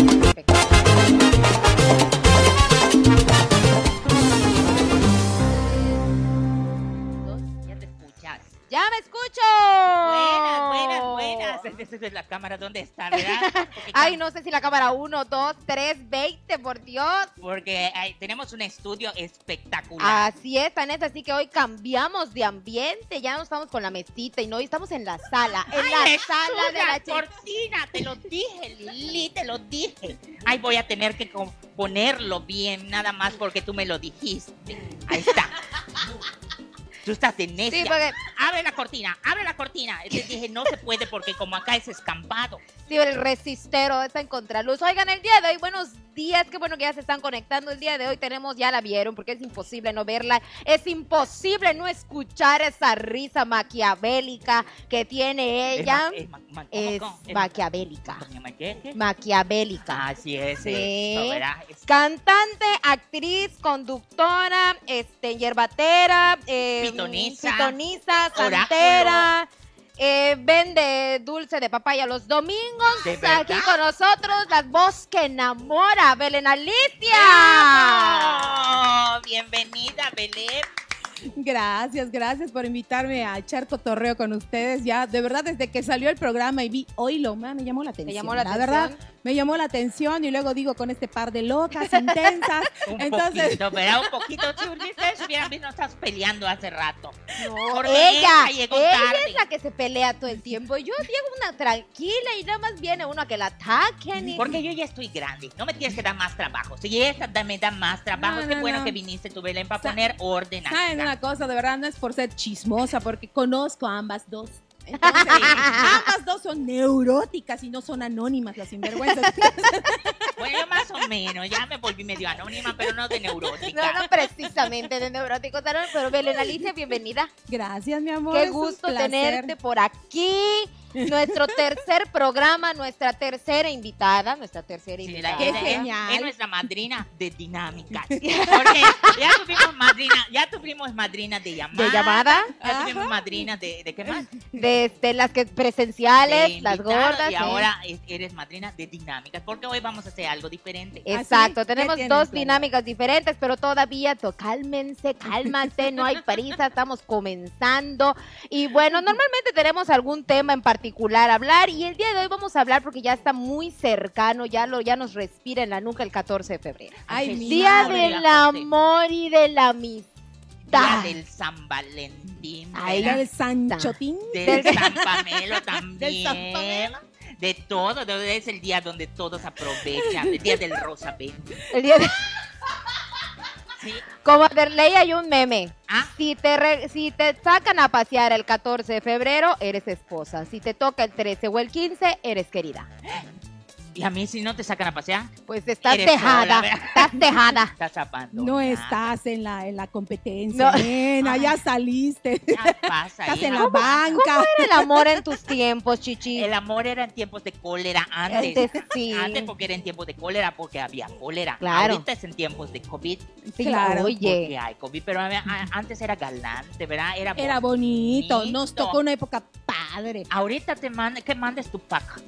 Ya Esa es la cámara, ¿dónde está, verdad? Ay, no sé si la cámara 1, 2, 3, 20, por Dios. Porque ay, tenemos un estudio espectacular. Así es, Vanessa, así que hoy cambiamos de ambiente, ya no estamos con la mesita y no, hoy estamos en la sala, en Ay, la sala de la chica. cortina, te lo dije, Lili, te lo dije. Ay, voy a tener que ponerlo bien, nada más porque tú me lo dijiste. Ahí está. Tú estás de necia. Sí, porque Abre la cortina, abre la cortina. Te dije, no se puede porque como acá es escampado. sí, el resistero está en contraluz. Oigan, el día de hoy, buenos días, qué bueno que ya se están conectando. El día de hoy tenemos, ya la vieron, porque es imposible no verla, es imposible no escuchar esa risa maquiavélica que tiene Es ella. ma- es maquiavélica. Maquiavélica. Así es, Sí. Cantante, actriz, conductora, este, yerbatera, eh, Pitoniza. pitoniza, santera, eh, vende dulce de papaya los domingos. ¿De Aquí con nosotros, la voz que enamora, Belén Alicia. Bienvenida, Belén. Gracias, gracias por invitarme a echar cotorreo con ustedes. Ya, de verdad, desde que salió el programa y vi hoy lo me llamó la atención. llamó la verdad, atención? me llamó la atención y luego digo con este par de locas intensas. Un Entonces, poquito, ¿verdad? Un poquito. Si ustedes hubieran visto, no estás peleando hace rato. No, Por ella, ella llegó ella tarde. es la que se pelea todo el tiempo. Yo llego una tranquila y nada más viene uno a que la ataquen. Y... Porque yo ya estoy grande. No me tienes que dar más trabajo. Si esta da- me da más trabajo, No, qué no, bueno no. que viniste tú, Belén, para poner orden ¿saben acá. Una cosa? De verdad, no es por ser chismosa, porque conozco a ambas dos. Entonces, ambas dos son neuróticas y no son anónimas las sinvergüenzas. Bueno, más o menos. Ya me volví medio anónima, pero no de neurótica. No, no precisamente de neuróticos, pero Belén Alicia, bienvenida. Gracias, mi amor. Qué gusto tenerte por aquí. Nuestro tercer programa, nuestra tercera invitada, nuestra tercera Sí, invitada. Qué genial. Es nuestra madrina de dinámicas. Porque ya tuvimos madrina, ya tuvimos madrina de llamada. de llamada, Ya tuvimos madrina de, de qué más? de este, las que presenciales, De las gordas. Y ¿eh? ahora es- eres madrina de dinámicas. Porque hoy vamos a hacer algo diferente. Exacto, ¿Ah, sí? ¿Qué tenemos dos dinámicas diferentes, pero todavía to- cálmense, cálmate, no hay prisa, estamos comenzando. Y bueno, normalmente tenemos algún tema en particular a hablar y el día de hoy vamos a hablar porque ya está muy cercano, ya lo ya nos respira en la nuca el 14 de febrero. Ay, mi Día madre, del amor y de la Día amistad. del San Valentín. Ay, ¿verdad? El Sanchotín. Del San Pamelo también. Del San Pamelo. De todo, de- es el día donde todos aprovechan, el día del Rosa El día de- Sí. Como Derley hay un meme. Ah, Si te, re- si te sacan a pasear el 14 de febrero, eres esposa. Si te toca el 13 o el 15, eres querida. Y a mí si no te sacan a pasear, Pues estás dejada, estás dejada. estás zapando. No estás en la, en la competencia, No. nena, ya saliste. Ya pasa, Estás hija. en la banca. Era el amor en tus tiempos, chichi. El amor era en tiempos de cólera antes. Antes sí. Antes porque era en tiempos de cólera, porque había cólera. Claro. Ahorita es en tiempos de COVID, Sí, Claro, porque Oye, hay COVID. Pero antes era galante, ¿verdad? Era, Era bonito, nos tocó una época padre. Ahorita te manda, ¿qué mandes tu pack?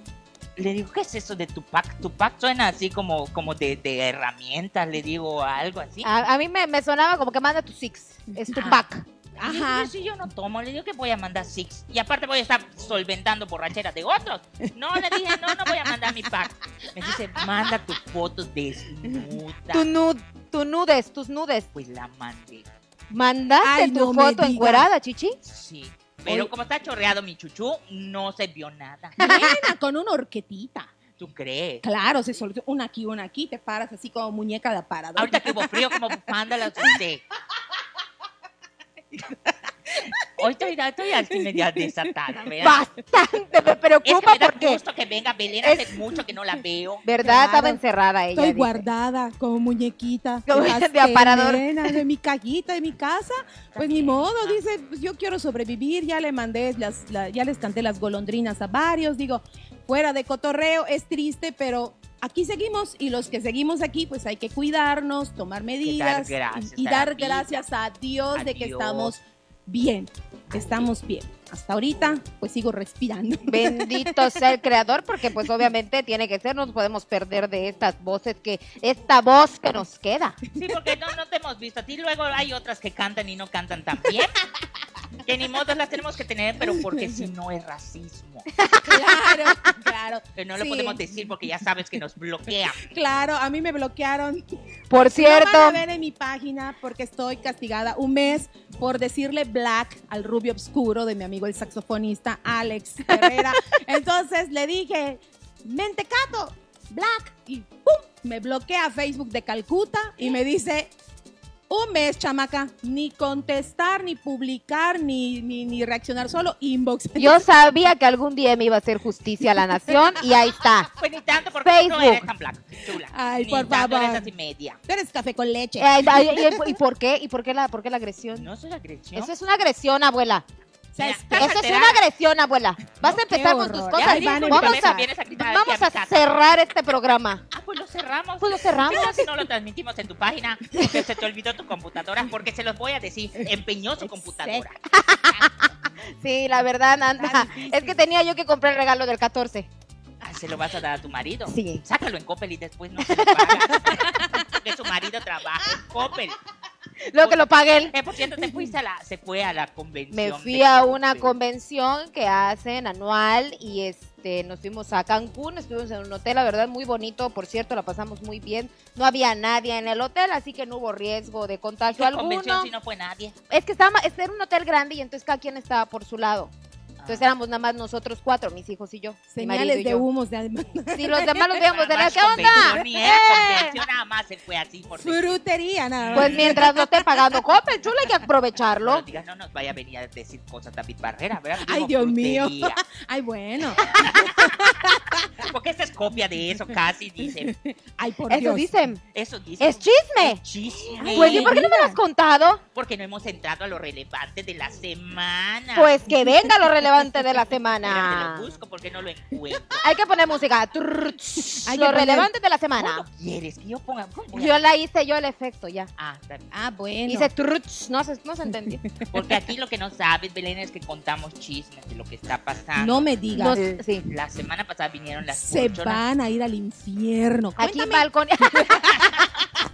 Le digo, ¿qué es eso de tu pack? Tu pack suena así como, como de, de herramientas, le digo algo así. a, a mí me, me sonaba como que manda tu six. Es tu Ah. pack. Ajá. Si yo no tomo, le digo que voy a mandar six. Y aparte voy a estar solventando borracheras de otros. No, le dije, no, no voy a mandar mi pack. Me dice, manda tus fotos desnuda. Tu nud, tu nudes, tus nudes. Pues la mandé. ¿Mandaste Ay, tu no foto encuerada, chichi? Sí. Pero Oye. como está chorreado mi chuchú, no se vio nada. Nena, con una horquetita. ¿Tú crees? Claro, se soltó una aquí, una aquí, te paras así como muñeca de aparador. Ahorita que hubo frío, como bufanda la asusté. Hoy estoy, estoy así media desatada, ¿verdad? Bastante, me Es que preocupa me da porque, gusto que venga Belén, hace mucho que no la veo. ¿verdad? Claro. Estaba encerrada ella. Estoy dice. guardada como muñequita. Como de aparador. De mi cajita, de mi casa. Pues ni modo, ah. dice, pues yo quiero sobrevivir. Ya le mandé, las, la- ya les canté las golondrinas a varios. Digo, fuera de cotorreo, es triste, pero aquí seguimos. Y los que seguimos aquí, pues hay que cuidarnos, tomar medidas. gracias y, dar gracias a Dios A de que Dios. estamos bien. Estamos bien. hasta ahorita, pues sigo respirando. Bendito sea el creador, porque pues obviamente tiene que ser, no nos podemos perder de estas voces que, esta voz que nos queda. Sí, porque no, no te hemos visto a ti. Luego hay otras que cantan y no cantan tan bien. Que ni modo las tenemos que tener, pero porque si no es racismo. Claro, claro. Que no lo Sí. podemos decir porque ya sabes que nos bloquean. Claro, a mí me bloquearon. Por No cierto, van a ver en mi página porque estoy castigada un mes por decirle black al rubio oscuro de mi amigo el saxofonista Alex Herrera. Entonces le dije, mentecato, black, y ¡pum! Me bloquea Facebook de Calcuta y me dice, un mes, chamaca, ni contestar, ni publicar, ni, ni, ni reaccionar, solo inbox. yo sabía que algún día me iba a hacer justicia a la nación y ahí está. Pues ni tanto porque tú no Facebook. eres tan blanca, chula. Ay, ni por tanto favor. eres así media. Tú eres café con leche. Eh, ay, ay, ¿Y por qué? ¿Y por qué la, por qué la agresión? No soy agresión. Eso es una agresión, abuela. O sea, Mira, Eso es una agresión, abuela. Vas a No, empezar qué con tus cosas. Ya, Vamos Vamos a, a, a vamos a a cerrar este programa. Ah, pues lo cerramos. Pues lo cerramos. Si no lo transmitimos en tu página, porque se te olvidó tu computadora, porque se los voy a decir, empeñó su computadora. Sí, la verdad, Nanda. Es que tenía yo que comprar el regalo del 14. Ay, se lo vas a dar a tu marido. Sí. Sácalo en Coppel y después no se lo pagas. que su marido trabaja en Coppel. Lo que lo pagué él. Eh, por cierto, te fuiste a la, se fue a la convención. Me fui a una convención que hacen anual y este nos fuimos a Cancún, estuvimos en un hotel, la verdad muy bonito, por cierto, la pasamos muy bien. No había nadie en el hotel, así que no hubo riesgo de contagio ¿Qué convención alguno. si no fue nadie? Es que estaba, este era un hotel grande y entonces cada quien estaba por su lado. Entonces Ah. éramos nada más nosotros cuatro, mis hijos y yo. Señales y de yo. humos de además. Si los demás los veíamos de la ¿qué onda? Ni ¡Eh! nada más se fue así por. Frutería, nada más. Pues mientras no esté pagando Coppel, chulo, hay que No aprovecharlo. digas, no nos vaya a venir a decir cosas David Barrera, ¿verdad? Ay, Dios mío. frutería. Ay, bueno. Porque esta es copia de eso casi, dice. Ay, por Eso Dios. dicen. Eso dice. Es chisme. Chisme. Pues, ¿y por qué no me lo has contado? Porque no hemos entrado a lo relevante de la semana. Pues que venga lo relevante de la semana. lo busco porque no lo encuentro. Hay que poner música. Hay Lo poner- relevante de la ¿Cómo semana. quieres que yo ponga? ¿Cómo Yo la hice yo el efecto ya. Ah, está bien. Ah, bueno. Hice tss, no se, no se entendió. Porque aquí lo que no sabes, Belén, es que contamos chismes de lo que está pasando. No me digas. Sí. La semana pasada vinieron las Se van a ir al infierno. Aquí Cuéntame.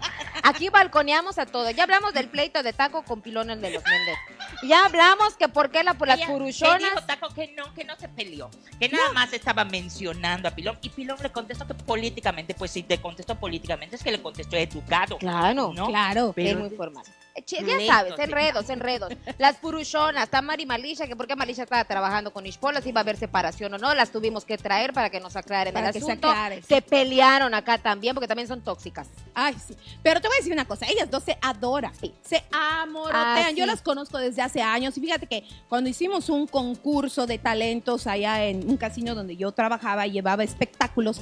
Aquí balconeamos a todo. Ya hablamos del pleito de taco con pilones de los Méndez. Ya hablamos que por qué la, por las Ella- él puruchonas. dijo Taco que no, que no se peleó, que nada más estaba mencionando a Pilón y Pilón le contestó que políticamente, pues si te contestó políticamente es que le contestó educado. Claro. ¿no? Claro. es Pero- muy formal. Ya sabes, enredos, enredos. Las puruchonas, está Mari Malisha, que porque Malisha estaba trabajando con Ishpola, si iba a haber separación o no, las tuvimos que traer para que nos aclaren Para el que se asunto. aclare. Se pelearon acá también, porque también son tóxicas. Ay, sí. Pero te voy a decir una cosa, ellas dos se adoran, Sí. se amorotean. Ah, Yo las conozco desde hace años y fíjate que cuando hicimos un concurso de talentos allá en un casino donde yo trabajaba y llevaba espectáculos,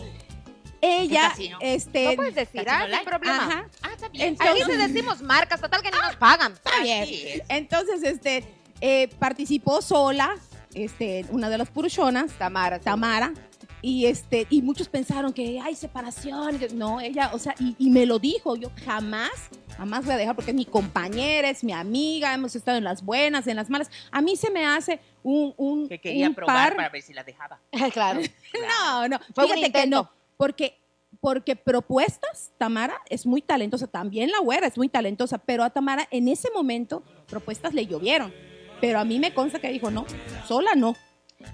ella, casino? este, No puedes decir, ah, sin problema. ajá, Ah, está bien. Entonces- Aquí te decimos marcas, total que ni nos pagan. está bien. Es. Entonces, este, eh, participó sola, este, una de las puruchonas, Tamara. sí. Tamara. Y este, y muchos pensaron que hay separación. que- No, ella, o sea, y, y me lo dijo, yo jamás, jamás voy a dejar porque es mi compañera, es mi amiga, hemos estado en las buenas, en las malas. A mí se me hace un, un, Que quería un probar par. para ver si la dejaba. claro. No, no, Fue un fíjate que intento. no, porque porque propuestas, Tamara es muy talentosa, también la güera es muy talentosa, pero a Tamara en ese momento propuestas le llovieron. Pero a mí me consta que dijo, no, sola no.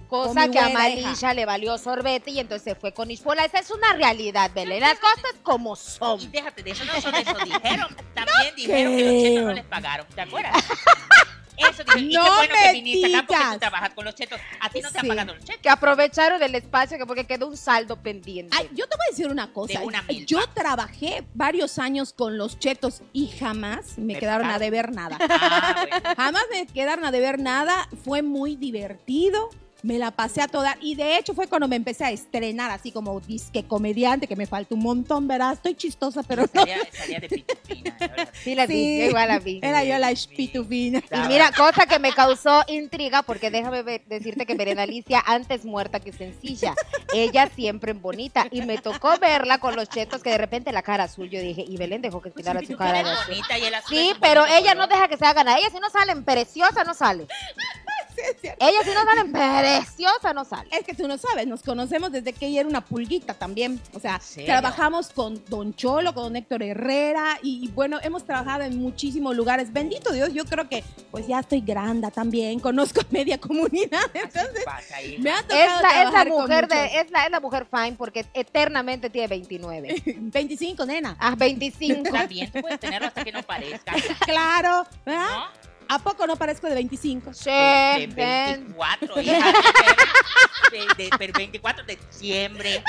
Cosa que a Malisha le valió sorbete y entonces se fue con Ishpola. Esa es una realidad, Belén. Las cosas como son. Y déjate de eso, no solo eso dijeron. También dijeron que los chetos no les pagaron. ¿Te acuerdas? Eso y No qué bueno me que viniste acá porque tú trabajas con los chetos. A ti no te han pagado los chetos. Que aprovecharon el espacio que porque quedó un saldo pendiente. Ay, yo te voy a decir una cosa. De una milpa. yo trabajé varios años con los chetos y jamás me Me quedaron a deber nada. Ah, bueno. Jamás me quedaron a deber nada. Fue muy divertido. Me la pasé a toda. Y de hecho fue cuando me empecé a estrenar así como disque comediante, que me falta un montón, ¿verdad? Estoy chistosa, pero no. Salía, salía de pitufina. Sí, la vi, Sí. yo igual la vi. Era yo la pitufina. Y mira, cosa que me causó intriga, porque déjame ver- decirte que Verena Alicia antes muerta que sencilla. Ella siempre en bonita. Y me tocó verla con los chetos que de repente la cara azul. Yo dije, y Belén dejó que quedara su Tú cara azul. bonita y el azul Sí, pero ella no deja que se hagan a ella. Si no salen preciosa, no sale. Ella sí no sale preciosa, no sale. Es que tú no sabes, nos conocemos desde que ella era una pulguita también. O sea, serio? trabajamos con Don Cholo, con Don Héctor Herrera y, y bueno, hemos trabajado en muchísimos lugares. Bendito Dios, yo creo que pues ya estoy grande también, conozco media comunidad. Entonces, pasa, hija. me ha Es la, es mujer de, es la, es la mujer fine porque eternamente tiene 29. 25, nena. Ah, 25. Está bien, tú puedes tenerlo hasta que no parezca. Claro, ¿verdad? ¿No? ¿A poco no parezco de 25? Sí, De ven. 24, hija. De, de- pero 24 de diciembre.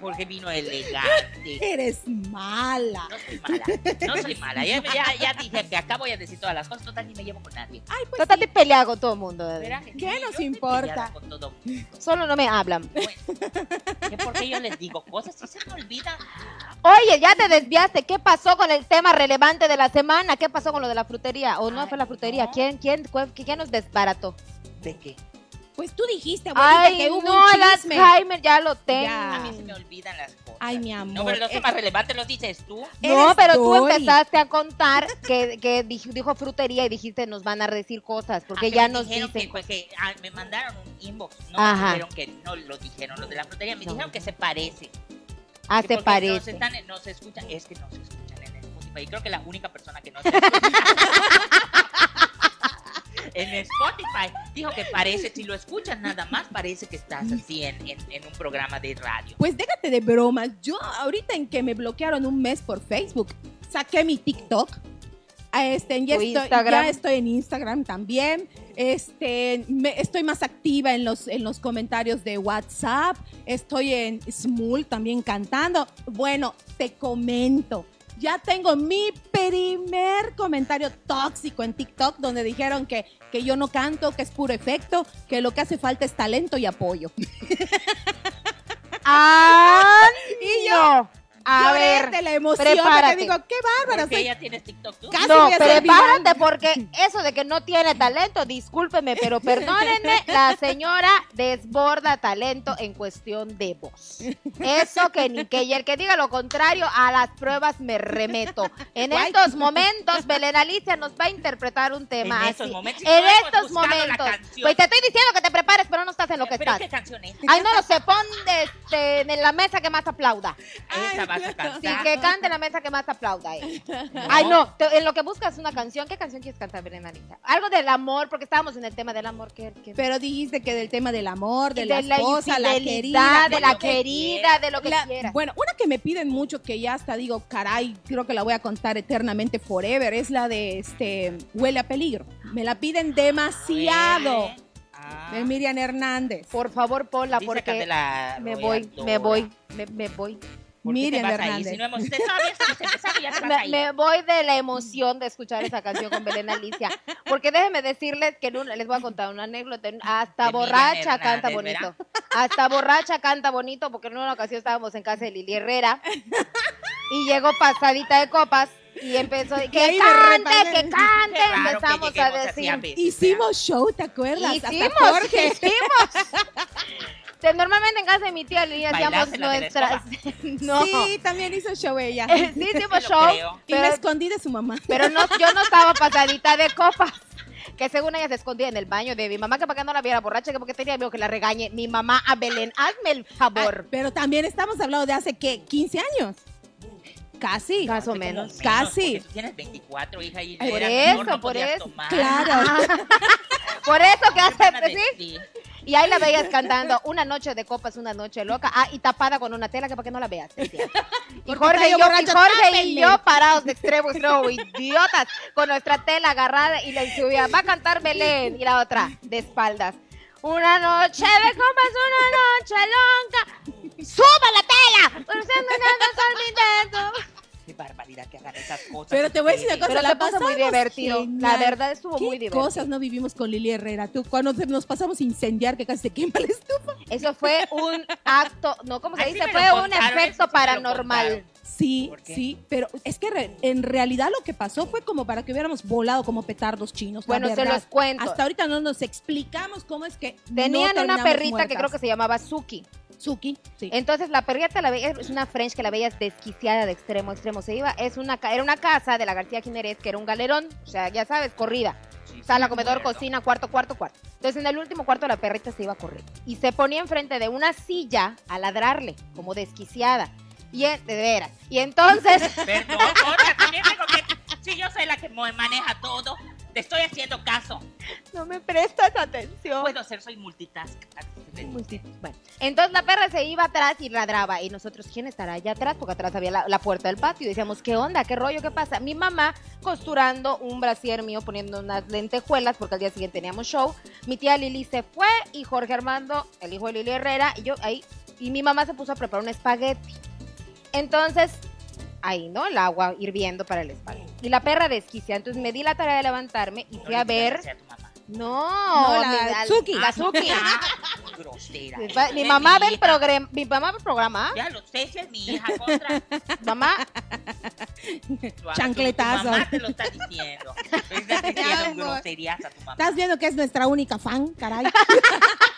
Porque vino elegante. Eres mala. No soy mala. No soy mala. Ya, ya, ya dije que acá voy a decir todas las cosas. Total, ni me llevo con nadie. Ay, pues Total, sí. te peleado con todo el mundo. ¿Qué sí, nos importa? con todo mundo. Solo no me hablan. Bueno, que porque yo les digo cosas y se me olvida. Oye, ya te desviaste. ¿Qué pasó con el tema relevante de la semana? ¿Qué pasó con lo de la frutería? ¿O no Ay, fue la frutería? no. ¿Quién, quién, cuál- quién nos desbarató? ¿De qué? Pues tú dijiste, abuelita, Ay, que hubo no, un el chisme. Alzheimer ya lo tengo. Ya. A mí se me olvidan las cosas. Ay, mi amor. No, pero los eh, temas relevantes los dices tú. No, pero tú Dory. empezaste a contar que, que dij- dijo frutería y dijiste nos van a decir cosas, porque Ah, ya nos dijeron dicen. que, que, ah, me mandaron un inbox. No Ajá. me dijeron que no lo dijeron los de la frutería. Me No. dijeron que se parece. Ah, que se porque Nos, parece. están, nos escuchan. Es que nos escuchan en Spotify. Y creo que la única persona que nos escucha en Spotify dijo que parece, si lo escuchas nada más, parece que estás así en, en, en un programa de radio. Pues déjate de bromas. Yo ahorita en que me bloquearon un mes por Facebook, saqué mi TikTok. Este, ya, estoy, Instagram. ya estoy en Instagram también. Este, me- estoy más activa en los, en los comentarios de WhatsApp. Estoy en Smul también cantando. Bueno, te comento. Ya tengo mi primer comentario tóxico en TikTok donde dijeron que, que yo no canto, que es puro efecto, que lo que hace falta es talento y apoyo. ¡Ah! Y no. A Lloré ver. de la emoción prepárate. porque digo, qué bárbara Porque soy. ella tienes TikTok tú. Casi No, prepárate porque eso de que no tiene talento, discúlpeme, pero perdónenme, la señora desborda talento en cuestión de voz. Eso que ni que y el que diga lo contrario a las pruebas me remeto. En Guay. estos momentos, Belén Alicia nos va a interpretar un tema En estos así. momentos, en estos momentos. Pues te estoy diciendo que te prepares, pero no estás en lo que ¿Pero estás. qué canción es? Ay, no lo sé, pon de- en la mesa que más aplauda. Esa vas a Sí, que cante la mesa que más aplauda. eh. Ay, no, te- en lo que buscas una canción, ¿qué canción quieres cantar, Belén? Algo del amor, porque estábamos en el tema del amor. que Pero dijiste que del tema del amor, de, de la esposa, la infidelidad, querida. de la lo que querida, de lo que La- quieras. bueno, una que me piden mucho que ya hasta digo, caray, creo que la voy a contar eternamente forever, es la de este Huele a peligro. Me la piden demasiado. Ah. De Miriam Hernández. Por favor, ponla, Dice porque Candela me voy, me voy, me, me voy. ¿Por qué te vas. Si no hemos, ya te Me, voy de la emoción de escuchar esa canción con Belén Alicia. Porque déjenme decirles que les voy a contar una anécdota. Hasta De Miriam borracha canta bonito. Hasta borracha canta bonito, porque en una ocasión estábamos en casa de Lili Herrera y llegó pasadita de copas y empezó a Que cante, que cante. Que Empezamos a decir. veces, Hicimos show, ¿te acuerdas? Hasta Hicimos, Jorge. hicimos. Te- Normalmente en casa de mi tía Lili hacíamos ¿Bailaste la de la nuestras. no. Sí, también hizo show ella. Sí, hicimos Sí lo show. creo. Y me escondí de su mamá. pero no, yo no estaba pasadita de copas. Que según ella se escondía en el baño de mi mamá, que para que no la viera borracha, que porque tenía miedo que la regañe. Mi mamá a Belén, hazme el favor. Ah, pero también estamos hablando de hace, ¿qué? ¿15 años? Casi. Más o menos. Casi. tú tienes 24, hija, y Por eso, menor, no por eso. tomar. Claro. Por eso que hace, sí. Y ahí la veías cantando una noche de copas, una noche loca. Ah, y tapada con una tela que para que no la veas. Y Jorge y yo y Jorge y yo parados de extremo extremo, idiotas, con nuestra tela agarrada y le subía, va a cantar Belén. Y la otra, de espaldas. Una noche de copas, una noche loca. ¡Suba la tela! Por ser no intento. Qué barbaridad que hagan esas cosas. Pero te voy a decir una cosa, Pero la se puso muy pasamos divertido. La verdad estuvo ¿Qué muy divertido. cosas no vivimos con Lili Herrera? Tú, cuando nos pasamos a incendiar, que casi se quema la estufa. Eso fue un acto, no, ¿cómo se Así dice? Fue un efecto paranormal. Sí, sí, pero es que re- en realidad lo que pasó fue como para que hubiéramos volado como petardos chinos. la Bueno, se los cuento. Hasta ahorita no nos explicamos cómo es que no Tenían una perrita que creo que se llamaba Suki. Suki, sí. Entonces la perrita la veías, es una French que la veías desquiciada de extremo a extremo. Se iba, es una, era una casa de la García Jiménez que era un galerón, o sea, ya sabes, corrida. Sí, Sala, comedor, cocina, cuarto, cuarto, cuarto. Entonces en el último cuarto la perrita se iba a correr. Y se ponía enfrente de una silla a ladrarle, como desquiciada. Y en- de veras. Y entonces, Perdón, Olga, también. Si yo soy la que maneja todo, te estoy haciendo caso. no me prestas atención. Puedo ser, soy multitask. Bueno, entonces la perra se iba atrás y ladraba. Y nosotros, ¿quién estará allá atrás? Porque atrás había la, la puerta del patio. Y decíamos, ¿qué onda? ¿Qué rollo? ¿Qué pasa? Mi mamá costurando un brasier mío, poniendo unas lentejuelas, porque al día siguiente teníamos show. Mi tía Lili se fue y Jorge Armando, el hijo de Lili Herrera, y yo ahí. Y mi mamá se puso a preparar un espagueti. Entonces, ahí, ¿no? El agua hirviendo para el espagueti. Y la perra desquiciada. Entonces me di la tarea de levantarme y fui a ver. No, No, la Suki. La Suki. Grosera. Mi, mamá ve el programa, mi mamá ve el programa, Ya lo sé, si es mi hija contra. mamá, Chancletazo. Tu mamá te lo está diciendo. Estás diciendo groserías a tu mamá. Estás viendo que es nuestra única fan, caray.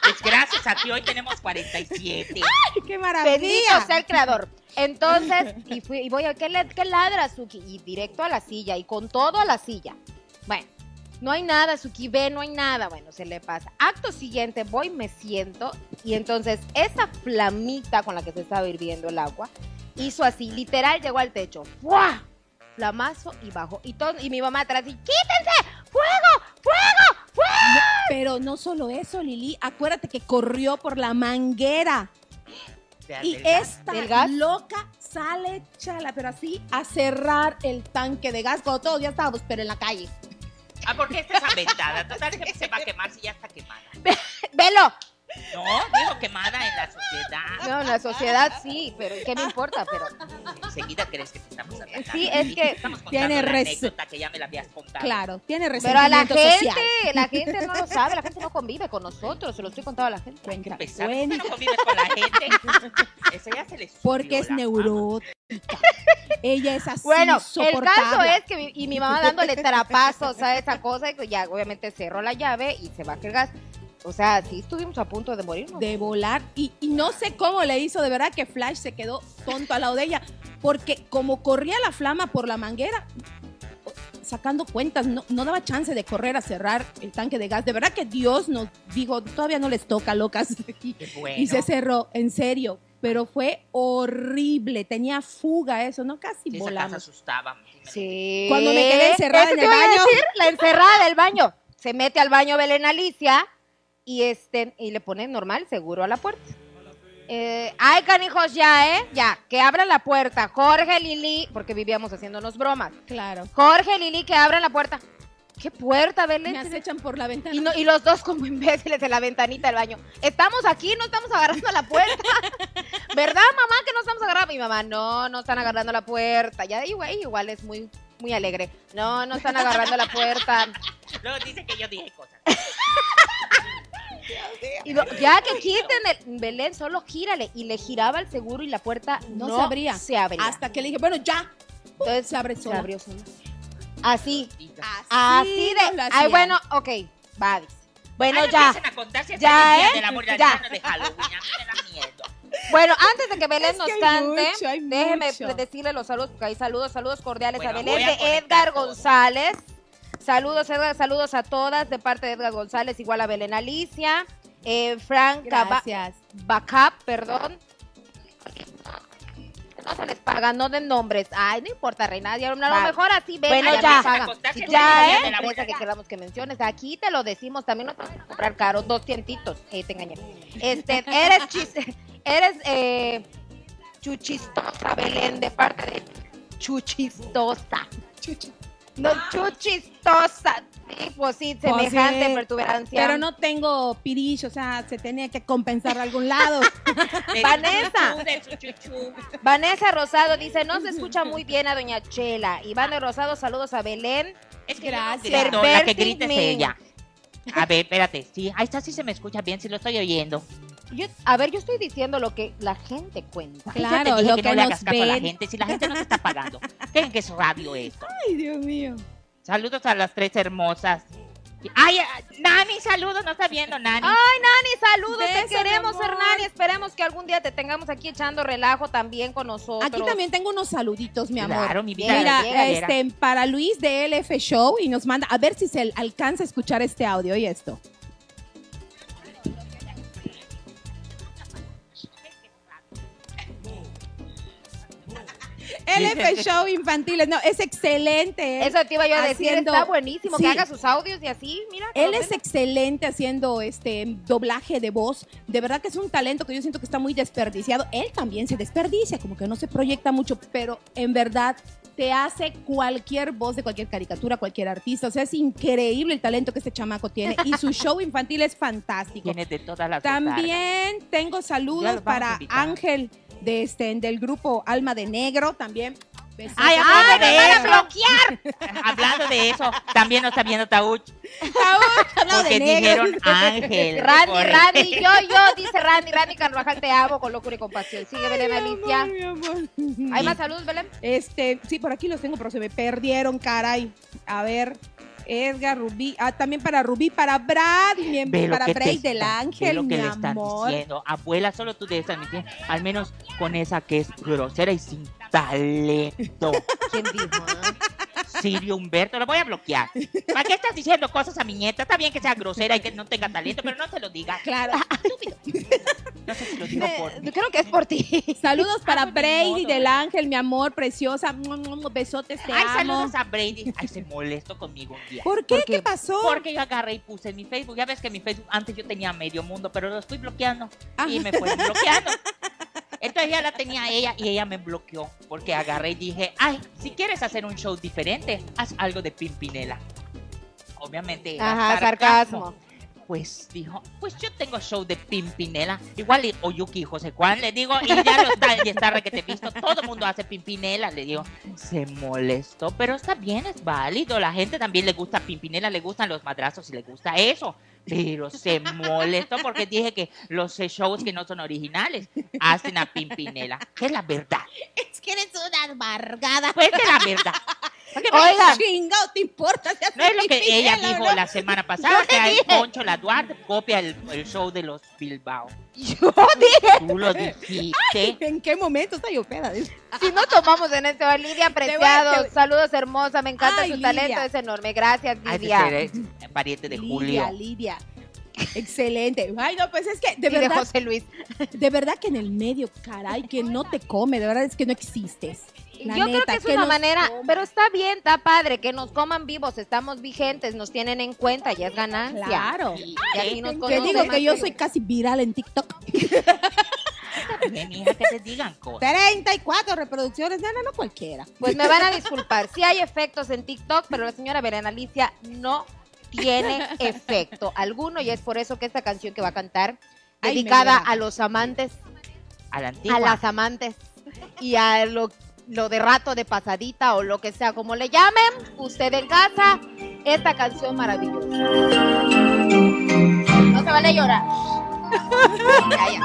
Pues gracias a ti hoy tenemos 47. ¡Qué bendito maravilla! sea el creador. Entonces, y, fui, y voy a, ¿qué, le- qué ladra, Suki? Y directo a la silla, y con todo a la silla. Bueno, no hay nada, Suki, ve, no hay nada. Bueno, se le pasa. Acto siguiente, voy, me siento, y entonces esa flamita con la que se estaba hirviendo el agua, hizo así, literal, llegó al techo. ¡Fua! Flamazo y bajó. Y, todo, y mi mamá atrás, y ¡quítense! ¡Fuego! ¡Fuego! ¡Fuego! Pero no solo eso, Lili. Acuérdate que corrió por la manguera. Y esta loca sale, chala, pero así, a cerrar el tanque de gas cuando todos ya estábamos, pero en la calle. Ah, porque esta es aventada. Total que se va a quemar si ya está quemada. ¡Velo! No, digo quemada en la sociedad. No, en la sociedad sí, pero ¿qué me importa? Pero Enseguida crees que te estamos atacando. Sí, es que estamos tiene la anécdota que ya me la habías contado. Claro, tiene Pero a la resentimiento gente, social. la gente no lo sabe, la gente no convive con nosotros, se lo estoy contando a la gente. Buen gra- Pesar, buen- ¿por qué no convives con la gente? Eso ya se le subió porque es neurótica. Ella es así, Bueno, el caso es que mi, y mi mamá dándole trapazos a esa cosa, y ya obviamente cerró la llave y se baja el gas. O sea, sí estuvimos a punto de morirnos. de volar y, y no sé cómo le hizo, de verdad que Flash se quedó tonto al lado de ella, porque como corría la flama por la manguera, sacando cuentas, no, no daba chance de correr a cerrar el tanque de gas. De verdad que Dios nos dijo, todavía no les toca, locas. Y, Qué bueno. y se cerró, en serio. Pero fue horrible, tenía fuga eso, ¿no? Casi Sí, esa casa volamos. asustaba. Sí. Cuando me quedé encerrada Eso en te el iba a baño. decir, la encerrada del baño. Se mete al baño Belén Alicia y este y le pone normal seguro a la puerta. Eh, ay, canijos, ya, ¿eh? Ya, que abran la puerta. Jorge, Lili, porque vivíamos haciéndonos bromas. Claro. Jorge, Lili, que abran la puerta. ¿Qué puerta, Belén? Me acechan por la ventana. Y, no- y los dos como imbéciles en la ventanita del baño. Estamos aquí, no estamos agarrando la puerta. ¿Verdad, mamá, que no estamos agarrando? Mi mamá, no, no están agarrando la puerta. Ya, igual, igual es muy, muy alegre. No, no están agarrando la puerta. Luego dice que yo dije cosas. Y lo- ya que quiten el Belén, solo gírale. Y le giraba el seguro y la puerta no, No se abría. Se abría. Hasta que le dije, bueno, ya. Entonces se abre se sola. abrió sola. Así. Así nos de. Ay, bueno, ok. Va. Bueno, no ya. a Ya, ¿eh? del amor y la Ya. amistad, no de Halloween. A mí me da miedo. Bueno, antes de que Belén Es nos que cante, mucho, déjeme mucho. decirle los saludos, porque hay saludos, saludos cordiales Bueno, a Belén de Edgar todo. Saludos, Edgar, saludos a todas de parte de Edgar González, igual a Belén Alicia. Eh, Frank. Backup, perdón. No se les paga, no den nombres. Ay, no importa, Reina. A lo Va. mejor así ven. Bueno, ya. me pagan. Con Ya, ¿eh? y Empresa la que queramos que menciones. Aquí te lo decimos, también no te vas a comprar caro, dos cientitos. Eh, te engañé. Este, eres chis, eres eh, chuchistosa, Belén, de parte de chuchistosa. No, chuchistosa. Sí, pues sí, Pues semejante sí, protuberancia. Pero no tengo pirillo, o sea, se tenía que compensar de algún lado. Vanessa. Vanessa Rosado dice, no se escucha muy bien a Doña Chela. Iván de Rosado, saludos a Belén. Es que Gracias. no la que grita es ella. A ver, espérate. Sí, ahí está, sí se me escucha bien, sí lo estoy oyendo. Yo- a ver, yo estoy diciendo lo que la gente cuenta. Claro, te dije lo que, que no le nos hagas caso a la gente, si la gente no te está pagando. ¿Creen que es radio esto? Ay, Dios mío. Saludos a las tres hermosas. Ay, ah, Nani, saludos, no está viendo, Nani. Ay, Nani, saludos, te Beso, queremos. Hernani. Esperemos que algún día te tengamos aquí echando relajo también con nosotros. Aquí también tengo unos saluditos, mi amor. Claro, mi vida. Mira, llega, llega. este, para Luis de LF Show y nos manda, a ver si se alcanza a escuchar este audio y esto. LF Show infantiles, no, es excelente. ¿eh? Eso te iba yo a decir, está buenísimo sí. que haga sus audios y así, mira. Él es excelente haciendo este doblaje de voz. De verdad que es un talento que yo siento que está muy desperdiciado. Él también se desperdicia, como que no se proyecta mucho, pero en verdad te hace cualquier voz de cualquier caricatura, cualquier artista. O sea, es increíble el talento que este chamaco tiene y su show infantil es fantástico. Tiene de todas las También tengo saludos para. Ángel de este, del grupo Alma de Negro también. Besitos. Ay, ¡Ay, hablando me de van a eso, bloquear! hablando de eso, también nos está viendo Tauch, de porque negro. dijeron Ángel. Randy, Por- Randy, yo, yo, dice Randy, Randy Carvajal, te amo con locura y compasión. Sigue Belén Alicia. Mi amor. ¿Hay más saludos, Belén? Este, sí, por aquí los tengo, pero se me perdieron, caray. A ver, Edgar, Rubí, ah, también para Rubí, para Brad, mi- lo para Bray del está- Ángel, lo que mi le están amor. diciendo. Abuela, solo tú debes admitir, al menos con esa que es grosera y sin talento. ¿Quién dijo? Ah? Sirio Humberto, lo voy a bloquear. ¿Para qué estás diciendo cosas a mi nieta? Está bien que sea grosera y que no tenga talento, pero no se lo digas. Claro. No sé si lo digo por Eh, Creo que es por ti. Saludos para Ah, pues, Brady modo. del Ángel, mi amor, preciosa. Besotes, te Ay, amo. saludos a Brady. Ay, se molestó conmigo un día. ¿Por qué? ¿Por qué? qué? pasó? Porque yo agarré y puse en mi Facebook. Ya ves que mi Facebook antes yo tenía medio mundo, pero lo estoy bloqueando. Y Ajá. me fueron bloqueando. Entonces ya la tenía ella y ella me bloqueó. Porque agarré y dije, ay, si quieres hacer un show diferente, haz algo de Pimpinela. Obviamente. era Ajá, sarcasmo. Pues dijo, pues yo tengo show de Pimpinela. Igual y Oyuki y José Juan, le digo, y ya lo está, ya está que te he visto, todo el mundo hace Pimpinela, le digo. Se molestó, pero está bien, es válido. La gente también le gusta Pimpinela, le gustan los madrazos y le gusta eso. Pero se molestó porque dije que los shows que no son originales hacen a Pimpinela. Que es la verdad. Es que eres una amargada. Pues es la verdad. ¿Para qué me- Oiga, Chingado, te importa. si No es lo que ella ¿no? dijo la semana pasada, Yo que hay. Poncho La Duarte copia el, el show de los Bilbao. Yo dije, Tú lo dijiste. ¿En qué momento está yo peda? si no tomamos en este, Lidia Preciado, te- saludos hermosa, me encanta Ay, su Lidia. talento, es enorme. Gracias, Lidia. es pariente de Lidia, Julio. Lidia. Excelente. Ay, no, pues es que de Y de verdad, José Luis. de verdad que en el medio, caray, que no te come, de verdad es que no existes. La Yo creo que es una manera, pero está bien, está padre, que nos coman vivos, estamos vigentes, nos tienen en cuenta, ya es ganancia. Claro. Y, y así nos Que digo que yo soy casi viral en TikTok. Que te digan cosas. 34 reproducciones, no, no, no cualquiera. Pues me van a disculpar, sí hay efectos en TikTok, pero la señora Belén Alicia no tiene efecto alguno y es por eso que esta canción que va a cantar, Ay, dedicada a los amantes, A la a las amantes y a lo, lo de rato de pasadita o lo que sea, como le llamen, usted en casa, esta canción maravillosa. No se vale a llorar. Ya, ya.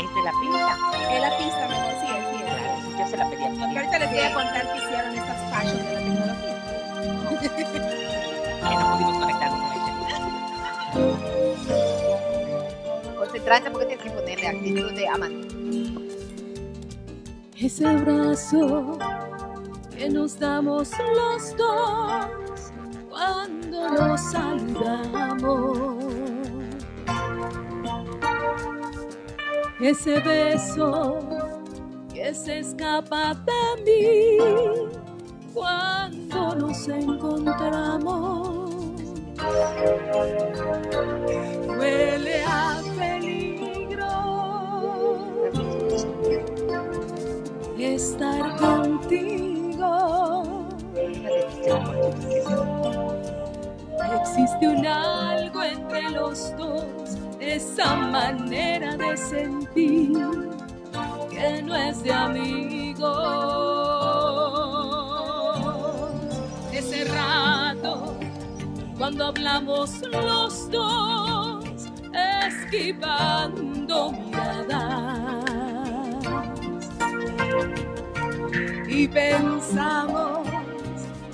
Es de la pista. Es la pista, mejor sí, sí. Claro, yo se la pedí a tía, ahorita les voy a contar que hicieron estas fashion de la tecnología. que no pudimos conectarnos con este. Concentrarse porque tienes que ponerle actitud de amante. Ese abrazo que nos damos los dos cuando nos saludamos. Ese beso que se escapa de mí cuando nos encontramos. Huele a estar contigo. Existe un algo entre los dos, esa manera de sentir que no es de amigos. Ese rato, cuando hablamos los dos, esquivando miradas y pensamos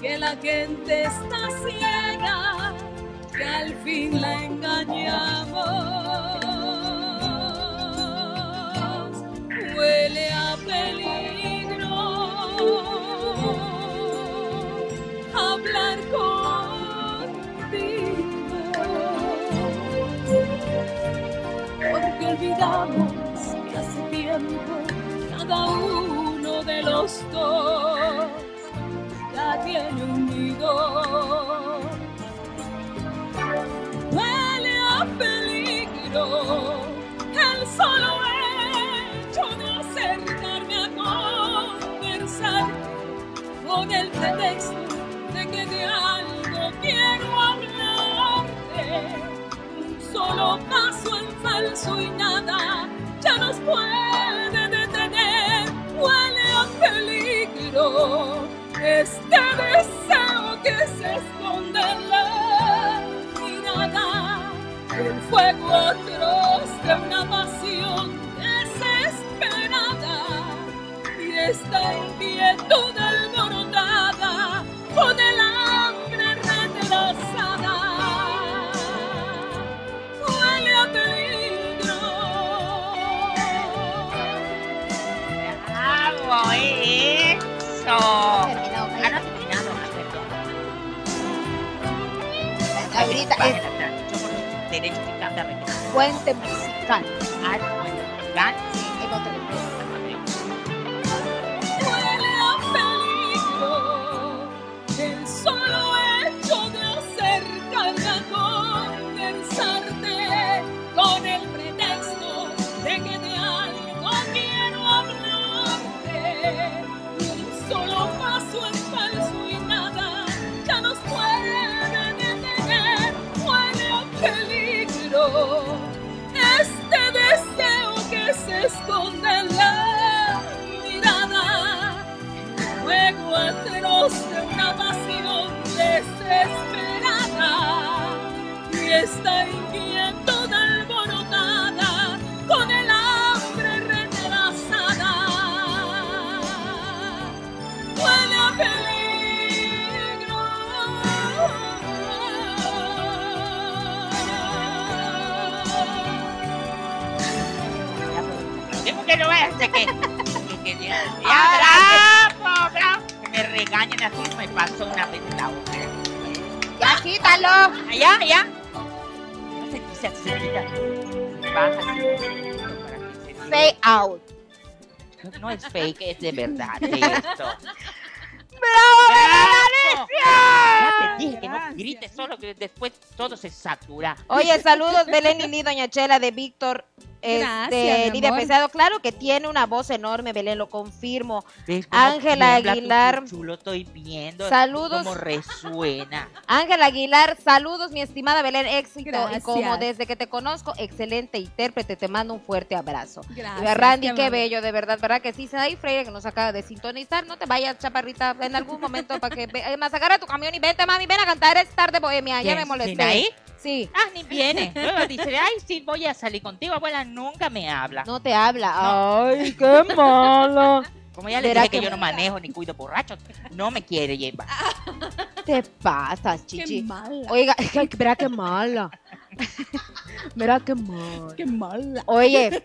que la gente está ciega, que al fin la engañamos. Huele a peligro hablar contigo, porque olvidamos que hace tiempo cada uno los dos ya tiene un nido. Huele a peligro el solo hecho de acercarme a conversar con el pretexto de que de algo quiero hablarte. Un solo paso en falso y nada ya nos puede este deseo que se esconde en la mirada. El fuego atroz de una pasión desesperada y esta inquietud puente musical. Así, me pasó una vez la otra. Ya quítalo. Allá, allá. No se. Baja así. para que se Fade out. No, es fake, es de verdad esto. ¡Bravo. Ya te dije que no grites solo, que después todo se satura. Oye, saludos Belén Lili, Doña Chela de Víctor. Este, Lidia. Pesado, claro que tiene una voz enorme, Belén, lo confirmo. ¿Ves cómo Ángela Aguilar. chulo estoy viendo. Saludos. Cómo resuena. Ángela Aguilar, saludos, mi estimada Belén, éxito. Y Gracias. como desde que te conozco, excelente intérprete, te mando un fuerte abrazo. Gracias. Randy, qué bello, de verdad, ¿verdad que sí? Sadaí Freire que nos acaba de sintonizar. No te vayas, chaparrita, en algún momento para que... Además, agarra tu camión y vente, mami, ven a cantar, es tarde bohemia, ya me molesté. ¿Sinaí? Sí, Ah, ni viene. Luego dice, ay, sí, voy a salir contigo. Abuela, nunca me habla. no te habla. Ay, qué mala. Como ya le dije que que- yo no manejo ni cuido borrachos, no me quiere llevar. te pasas, Qué chichi? mala. Oiga, verá qué mala. Verá qué mala. Qué mala. Oye.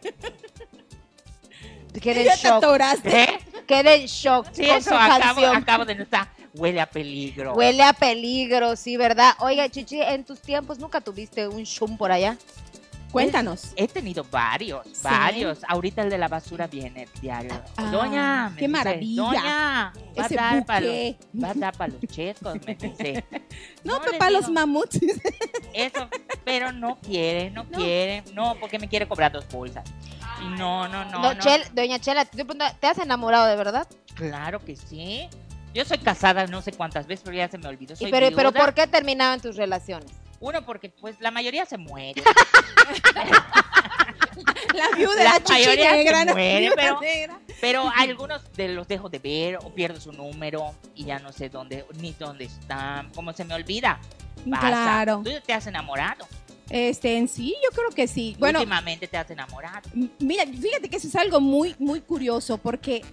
Quedé en Ya te shock. atoraste. ¿Eh? Quedé en shock Sí, con eso su acabo, canción. acabo de notar. Huele a peligro. Huele a peligro, sí, ¿verdad? Oiga, Chichi, en tus tiempos nunca tuviste un shum por allá. Cuéntanos. He tenido varios, Sí. varios. Ahorita el de la basura viene diario. Ah, Doña, me qué dice, maravilla. Doña, va a dar para los, va a dar para los chescos, me dice. No, le papá, los mamuts. Eso, pero no quiere, no, No. quiere, no, porque me quiere cobrar dos bolsas. Y no, no, no, No, no. Chel- Doña Chela, te, pregunto, ¿te has enamorado de verdad? Claro que sí. Yo soy casada no sé cuántas veces, pero ya se me olvidó. Soy Y pero, pero. ¿por qué terminaban tus relaciones? Uno, porque pues la mayoría se muere. La viuda, La mayoría se negra. ¿no? muere, pero- negra. Pero algunos de los dejo de ver o pierdo su número y ya no sé dónde, ni dónde están. Como se me olvida. Pasa. Claro. Tú te has enamorado. Este, en sí, yo creo que sí. Bueno, Últimamente te has enamorado. mira, fíjate que eso es algo muy, muy curioso porque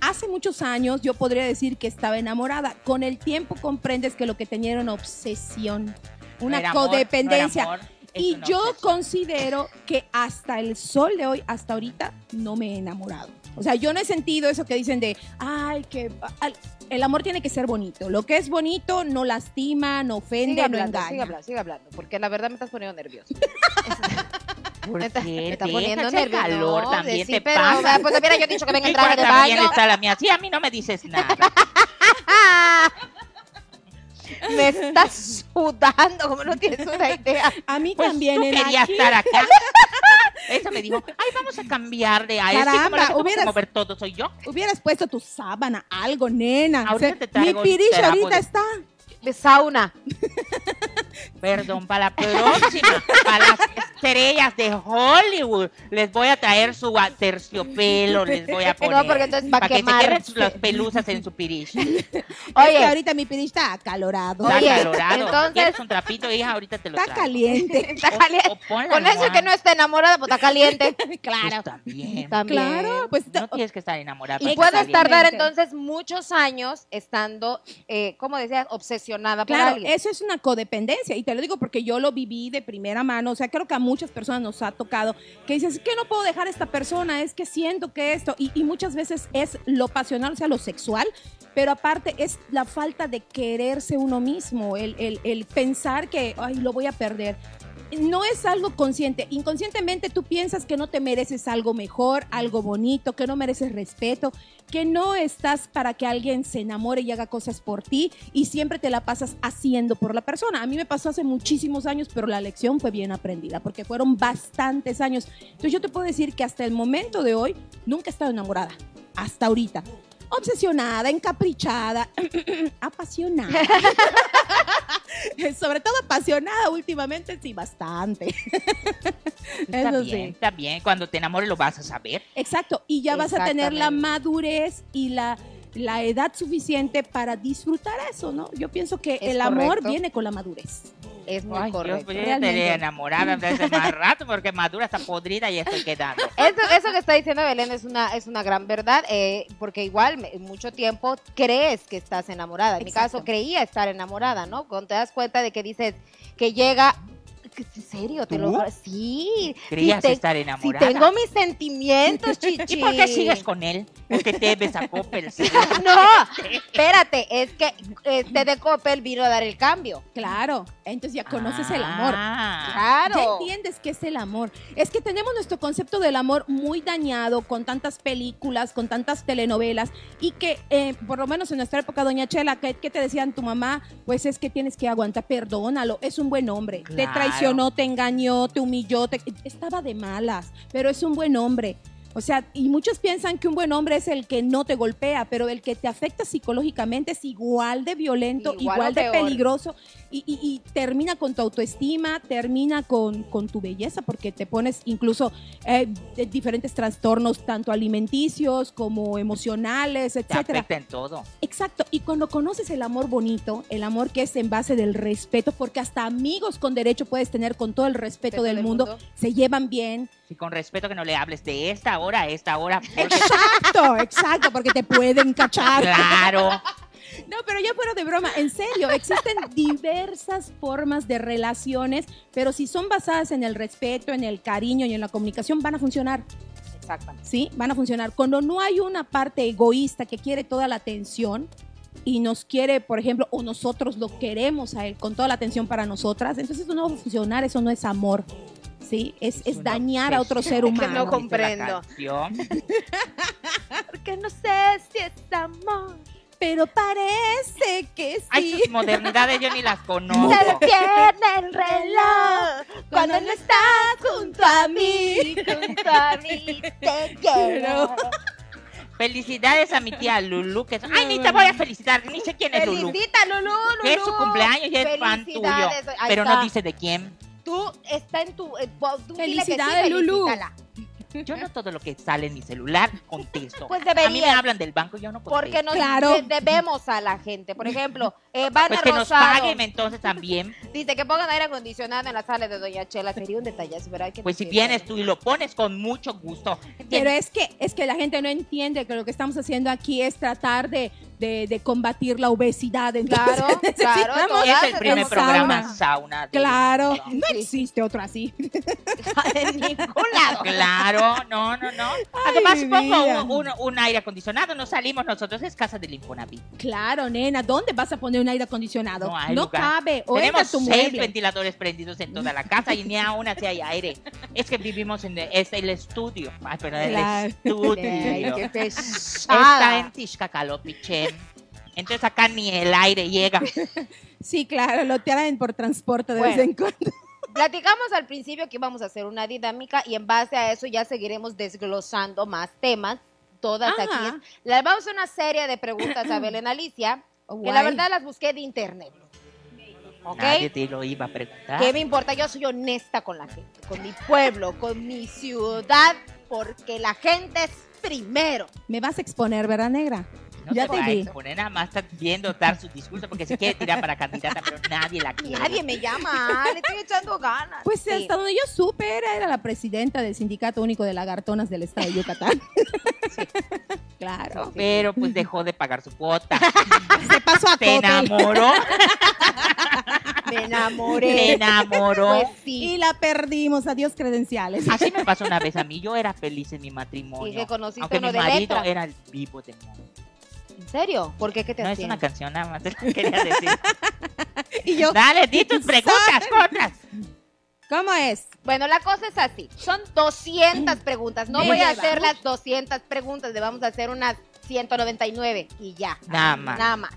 hace muchos años yo podría decir que estaba enamorada. Con el tiempo comprendes que lo que tenía era una obsesión, una No amor, codependencia. no amor, es y una yo obsesión. considero que hasta el sol de hoy, hasta ahorita, no me he enamorado. O sea, yo no he sentido eso que dicen de, ay, que al- el amor tiene que ser bonito. Lo que es bonito no lastima, no ofende, Sigue no hablando, engaña. sigue hablando, sigue hablando, porque la verdad me estás poniendo nervioso. ¿Por Me qué? me está poniendo nervioso. calor no, también sí, te pero, pasa. pues hubiera yo dicho que venga en ¿Y traje de bien baño. está la mía? Sí, a mí no me dices nada. Me estás sudando, como no tienes una idea. A mí Pues también. tú aquí- estar acá. Eso me dijo, ay, vamos a cambiar de aire. Caramba, como que hubieras- mover todo soy yo. Hubieras puesto tu sábana, algo, nena. Ahorita te mi traigo el pirish trapo ahorita de- está. De sauna. Perdón, para la próxima, para las estrellas de Hollywood, les voy a traer su terciopelo, les voy a poner. No, porque entonces va a para que se queden las pelusas en su. Es que Oye, ahorita mi pirish está acalorado. Está Oye, acalorado. entonces- ¿Quieres un trapito, hija? Ahorita te lo Está traigo. caliente. está caliente. O- Con eso que no está enamorada, pues está caliente. claro. Pues también. También. Claro, pues No tienes que estar enamorada. Y puedes tardar entonces muchos años estando, eh, como decías, obsesionada por Claro, alguien. eso es una codependencia y te lo digo porque yo lo viví de primera mano, o sea, creo que a muchas personas nos ha tocado que dices, es que no puedo dejar a esta persona, es que siento que esto, y, y muchas veces es lo pasional, o sea, lo sexual, pero aparte es la falta de quererse uno mismo, el, el- el pensar que, ay, lo voy a perder. No es algo consciente. Inconscientemente tú piensas que no te mereces algo mejor, algo bonito, que no mereces respeto, que no estás para que alguien se enamore y haga cosas por ti y siempre te la pasas haciendo por la persona. A mí me pasó hace muchísimos años, pero la lección fue bien aprendida porque fueron bastantes años. Entonces yo te puedo decir que hasta el momento de hoy nunca he estado enamorada, hasta ahorita. Obsesionada, encaprichada, apasionada. Sobre todo apasionada últimamente, sí, bastante. Está Eso bien, sí. está bien. Cuando te enamores lo vas a saber. Exacto, y ya vas a tener la madurez y la, la edad suficiente para disfrutar eso, ¿no? Yo pienso que Es el amor viene con la madurez. Es muy Ay, correcto. Yo estaría enamorada desde más rato porque madura está podrida y estoy quedando. Eso, eso que está diciendo Belén es una, es una gran verdad, eh, porque igual mucho tiempo crees que estás enamorada. En mi caso creía estar enamorada, ¿no? Cuando te das cuenta de que dices que llega... ¿En serio? ¿Te lo. Sí. Creías te- estar Si enamorada. tengo mis sentimientos, chichi. ¿Y por qué sigues con él? Porque te besó Coppel. sí. No, espérate, es que este de Coppel vino a dar el cambio. Claro, entonces ya conoces el amor. Ah, Ya Claro. entiendes qué es el amor. Es que tenemos nuestro concepto del amor muy dañado con tantas películas, con tantas telenovelas y que eh, por lo menos en nuestra época, doña Chela, ¿qué, qué te decían tu mamá? Pues es que tienes que aguantar, perdónalo, es un buen hombre. Te Claro. traicionó, te engañó, te humilló, te- estaba de malas, pero es un buen hombre. O sea, y muchos piensan que un buen hombre es el que no te golpea, pero el que te afecta psicológicamente es igual de violento, Igual igual, de peor. peligroso y, y- y termina con tu autoestima, termina con, con tu belleza, porque te pones incluso eh, de diferentes trastornos, tanto alimenticios como emocionales, te etcétera. afecta en todo. Exacto, y cuando conoces el amor bonito, el amor que es en base del respeto, porque hasta amigos con derecho puedes tener con todo el respeto Respeto del del mundo, mundo. se llevan bien. Y con respeto que no le hables de esta hora a esta hora. Porque, Exacto, exacto, porque te pueden cachar. claro. No, pero ya fuera de broma, en serio, existen diversas formas de relaciones, pero si son basadas en el respeto, en el cariño y en la comunicación, van a funcionar, Exactamente. ¿sí? Van a funcionar. Cuando no hay una parte egoísta que quiere toda la atención y nos quiere, por ejemplo, o nosotros lo queremos a él con toda la atención para nosotras, entonces eso no va a funcionar, eso no es amor, ¿sí? Es, es una dañar a otro ser no humano. dice la comprendo. Porque no sé si es amor. Pero parece que sí. Ay, sus modernidades yo ni las conozco. Se detiene el reloj cuando no estás junto a mí, junto a mí te quiero. Felicidades a mi tía Lulu. Que es- Ay, ni te voy a felicitar. Ni sé quién es Lulu. Felicita, Lulu, Lulu. Que es su cumpleaños y es fan tuyo. Pero no dice de quién. Tú está en tu. eh, tú dile que sí, Felicidades, Lulu. Yo no todo lo que sale en mi celular contesto. Pues A mí me debería. hablan del banco y yo no contesto. Porque nos Claro. de- debemos a la gente. Por ejemplo, eh, Vane Pues que nos Rosado paguen entonces también. dice que pongan aire acondicionado en la sala de Doña Chela. Sería un detallazo, ¿verdad? Que Pues si vienes tú y lo pones con mucho gusto. Pero es que, es que la gente no entiende que lo que estamos haciendo aquí es tratar de, de, de combatir la obesidad. Entonces, Claro, claro, es el primer el programa sauna. sauna. de- Claro, No. no existe otro así. en ningún lado. Claro, no, no, no. Además, pongo un, un- un aire acondicionado, no salimos nosotros, es casa del Infonavit. Claro, nena, ¿dónde vas a poner un aire acondicionado? No hay lugar. cabe. O Tenemos tu seis mueble. ventiladores prendidos en toda la casa y ni aún así hay aire. Es que vivimos en el, es el estudio. Ay, perdón, el Claro. Ay, estudio. qué Está pesada. en Tixcacalopiche. Entonces acá ni el aire llega. Sí, claro, lo traen por transporte de Bueno. vez en cuando. Platicamos al principio que íbamos a hacer una dinámica y en base a eso ya seguiremos desglosando más temas. Todas Ajá. aquí. Les vamos a hacer una serie de preguntas a Belén Alicia, que la verdad las busqué de internet. ¿Ok? Nadie te lo iba a preguntar. ¿Qué me importa? Yo soy honesta con la gente, con mi pueblo, con mi ciudad, porque la gente es primero. Me vas a exponer, ¿verdad, negra? No ya te te va a vi. exponer, nada más está viendo dar su discurso porque se quiere tirar para candidata, pero nadie la quiere. Nadie me llama, le estoy echando ganas. Pues Sí. hasta donde yo supe, era, era la presidenta del Sindicato Único de Lagartonas del Estado de Yucatán. claro. Pero pues dejó de pagar su cuota. Se pasó a Se enamoró. Me Se enamoré. enamoró. Pues sí. Y la perdimos. Adiós credenciales. Así me pasó una vez a mí. Yo era feliz en mi matrimonio. Y que conociste aunque uno mi de marido letra. era el vivo demonio. ¿En serio? ¿Por qué? ¿Qué te No es una canción nada más, te quería decir. Y yo, Dale, di tus preguntas, cortas. ¿cómo es? Bueno, la cosa es así. Son 200 preguntas. No voy a llevamos. hacer las 200 preguntas. Le vamos a hacer unas 199 y ya. Nada más. Nada más.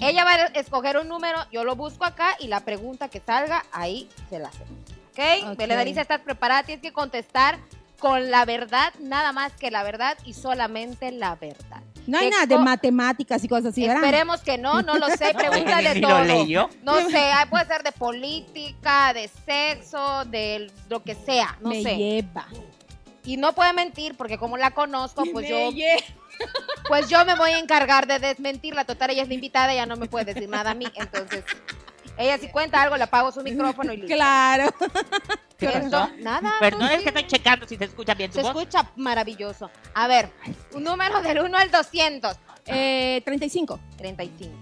Ella va a escoger un número, yo lo busco acá y la pregunta que salga, ahí se la hacemos. ¿Ok? Ok. ¿estás preparada? Tienes que contestar con la verdad, nada más que la verdad y solamente la verdad. No hay nada de matemáticas y cosas así, ¿verdad? Esperemos que no, no lo sé, No, pregunta de todo. leyó. No sé, ah, puede ser de política, de sexo, de lo que sea, no Me sé. lleva. Y no puede mentir porque como la conozco, pues Me yo, lleva. pues yo me voy a encargar de desmentirla. Total, ella es la invitada, ella no me puede decir nada a mí. Entonces, ella si cuenta algo, le apago su micrófono y listo. Claro. ¿Qué Eso, pasó? Nada. Perdón, tú es que estoy checando si se escucha bien tu Se voz. escucha maravilloso. A ver, un número del 1 al 200. Eh, 35. 35.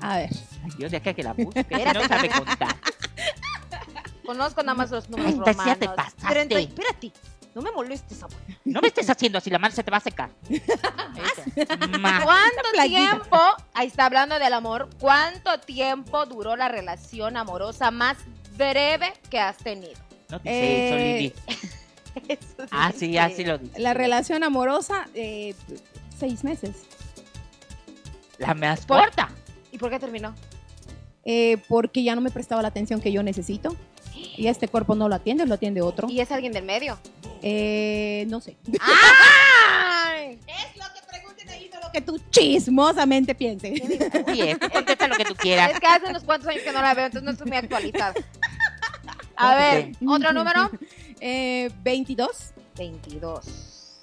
A ver. Ay, Dios, de acá que la busque. Espérate. no sabe contar. Conozco nada más los números 30, ya romanos. te pasaste. 30 y- espérate, no me molestes, amor. No me estés haciendo así, la mano se te va a secar. ¿Cuánto tiempo, ahí está hablando del amor, cuánto tiempo duró la relación amorosa más breve que has tenido? No dice eso, Eh, Lili. Eso Ah, sí, así lo dice. La relación amorosa, eh, seis meses. La más Por- corta. ¿Y por qué terminó? Eh, porque ya no me prestaba la atención que yo necesito. Y este cuerpo no lo atiende, lo atiende otro. ¿Y es alguien del medio? Eh, no sé. ¡Ay! Es lo que pregunten ahí, no lo que tú chismosamente pienses. Sí, es, contesta lo que tú quieras. Es que hace unos cuantos años que no la veo, entonces no estoy muy actualizada. A ver, otro número. Eh, 22. 22.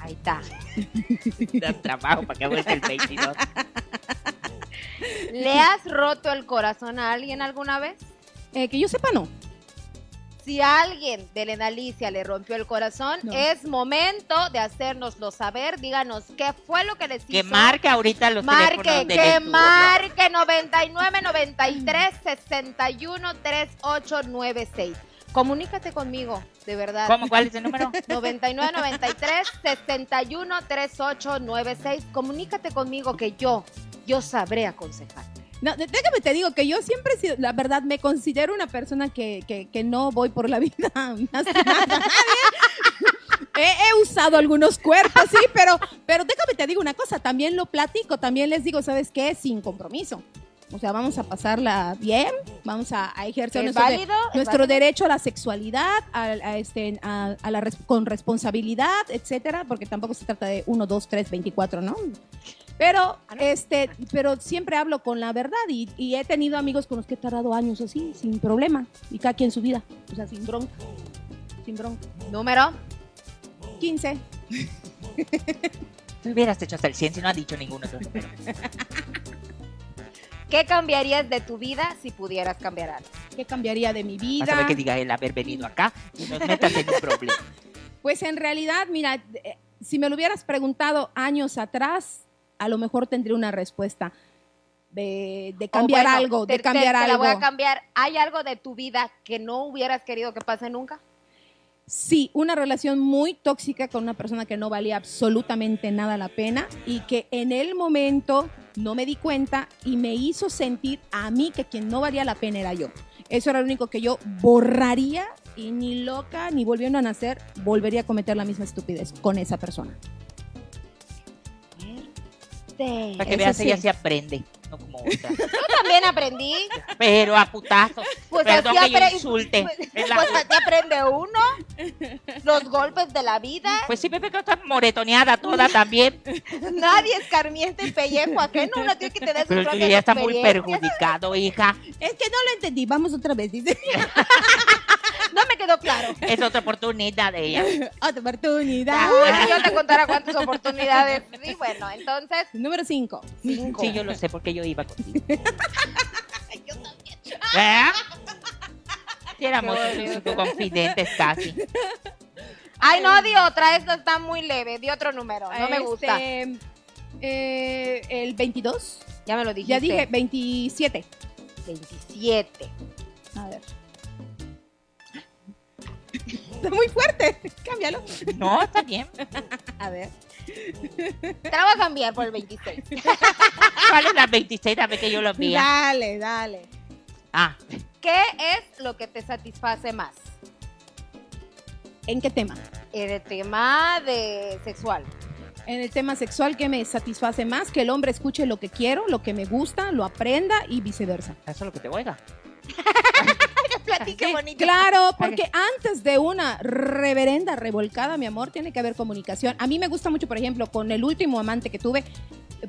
Ahí está. Dan trabajo para que vuelva el 22. ¿Le has roto el corazón a alguien alguna vez? Eh, que yo sepa, no. Si alguien de Elena Alicia le rompió el corazón, No. es momento de hacérnoslo saber. Díganos qué fue lo que les Que hizo. marque ahorita los Marque, teléfonos que estudio. marque 99 93 61 3896. Comunícate conmigo, de verdad. ¿Cómo? ¿Cuál es el número? 99 93 61 3896. Comunícate conmigo que yo, yo sabré aconsejar. No, déjame te digo que yo siempre, he sido- la verdad, me considero una persona que, que, que no voy por la vida nadie. He, he usado algunos cuerpos, sí, pero, pero déjame te digo una cosa, también lo platico, también les digo, ¿sabes qué? Sin compromiso. O sea, vamos a pasarla bien, vamos a, a ejercer ¿Es nuestro, derecho a la sexualidad, a, a este, a, a la res- con responsabilidad, etcétera, porque tampoco se trata de 1, 2, 3, 24, ¿no? Pero, Ah, este, pero siempre hablo con la verdad y, y he tenido amigos con los que he tardado años así, sin problema. Y cada quien su vida. O sea, sin bronca. Sin bronca. Número. 15. Tú hubieras hecho hasta el 100 si no ha dicho ninguno. ¿Qué cambiarías de tu vida si pudieras cambiar algo? ¿Qué cambiaría de mi vida? Vas a ver que diga el haber venido acá y nos metas en un problema. Pues en realidad, mira, eh, si me lo hubieras preguntado años atrás, a lo mejor tendría una respuesta de, de cambiar bueno, algo, te- de cambiar te- te algo. la voy a cambiar. ¿Hay algo de tu vida que no hubieras querido que pase nunca? Sí, una relación muy tóxica con una persona que no valía absolutamente nada la pena y que en el momento no me di cuenta y me hizo sentir a mí que quien no valía la pena era yo. Eso era lo único que yo borraría y ni loca ni volviendo a nacer volvería a cometer la misma estupidez con esa persona. Para que Eso veas, sí. ella se aprende, no como otra. Yo también aprendí. Pero a putazos. Pues Perdón así que yo insulte. Pues, la- pues así aprende uno. Los golpes de la vida. Pues sí, Pepe, que está moretoneada toda también. Nadie escarmienta el pellejo ajeno. Uno tiene que tener su Pero propia ya está muy perjudicado, hija. Es que no lo entendí, vamos otra vez, dice. No me quedó claro. Es otra oportunidad de ella. Otra oportunidad. Uy, si yo te contara cuántas oportunidades. Sí, bueno, entonces, Número 5. cinco. Sí, yo lo sé porque yo iba contigo. ¿Eh? Sí, éramos Qué bonito. tus confidentes casi. Ay, no, di otra. Esta está muy leve. Di otro número. No me gusta. Este, eh, el 22. Ya me lo dijiste. Ya dije 27. 27. A ver. Está muy fuerte. Cámbialo. No, está bien. A ver. Te la voy a cambiar por el 26. ¿Cuál es la 26? A ver que yo lo vea. Dale, dale. Ah, ¿Qué es lo que te satisface más? ¿En qué tema? En el tema de sexual. En el tema sexual, ¿qué me satisface más? Que el hombre escuche lo que quiero, lo que me gusta, lo aprenda y viceversa. eso es lo que te oiga. Platique Sí, bonito. Claro, porque antes de una reverenda revolcada, mi amor, tiene que haber comunicación. A mí me gusta mucho, por ejemplo, con el último amante que tuve,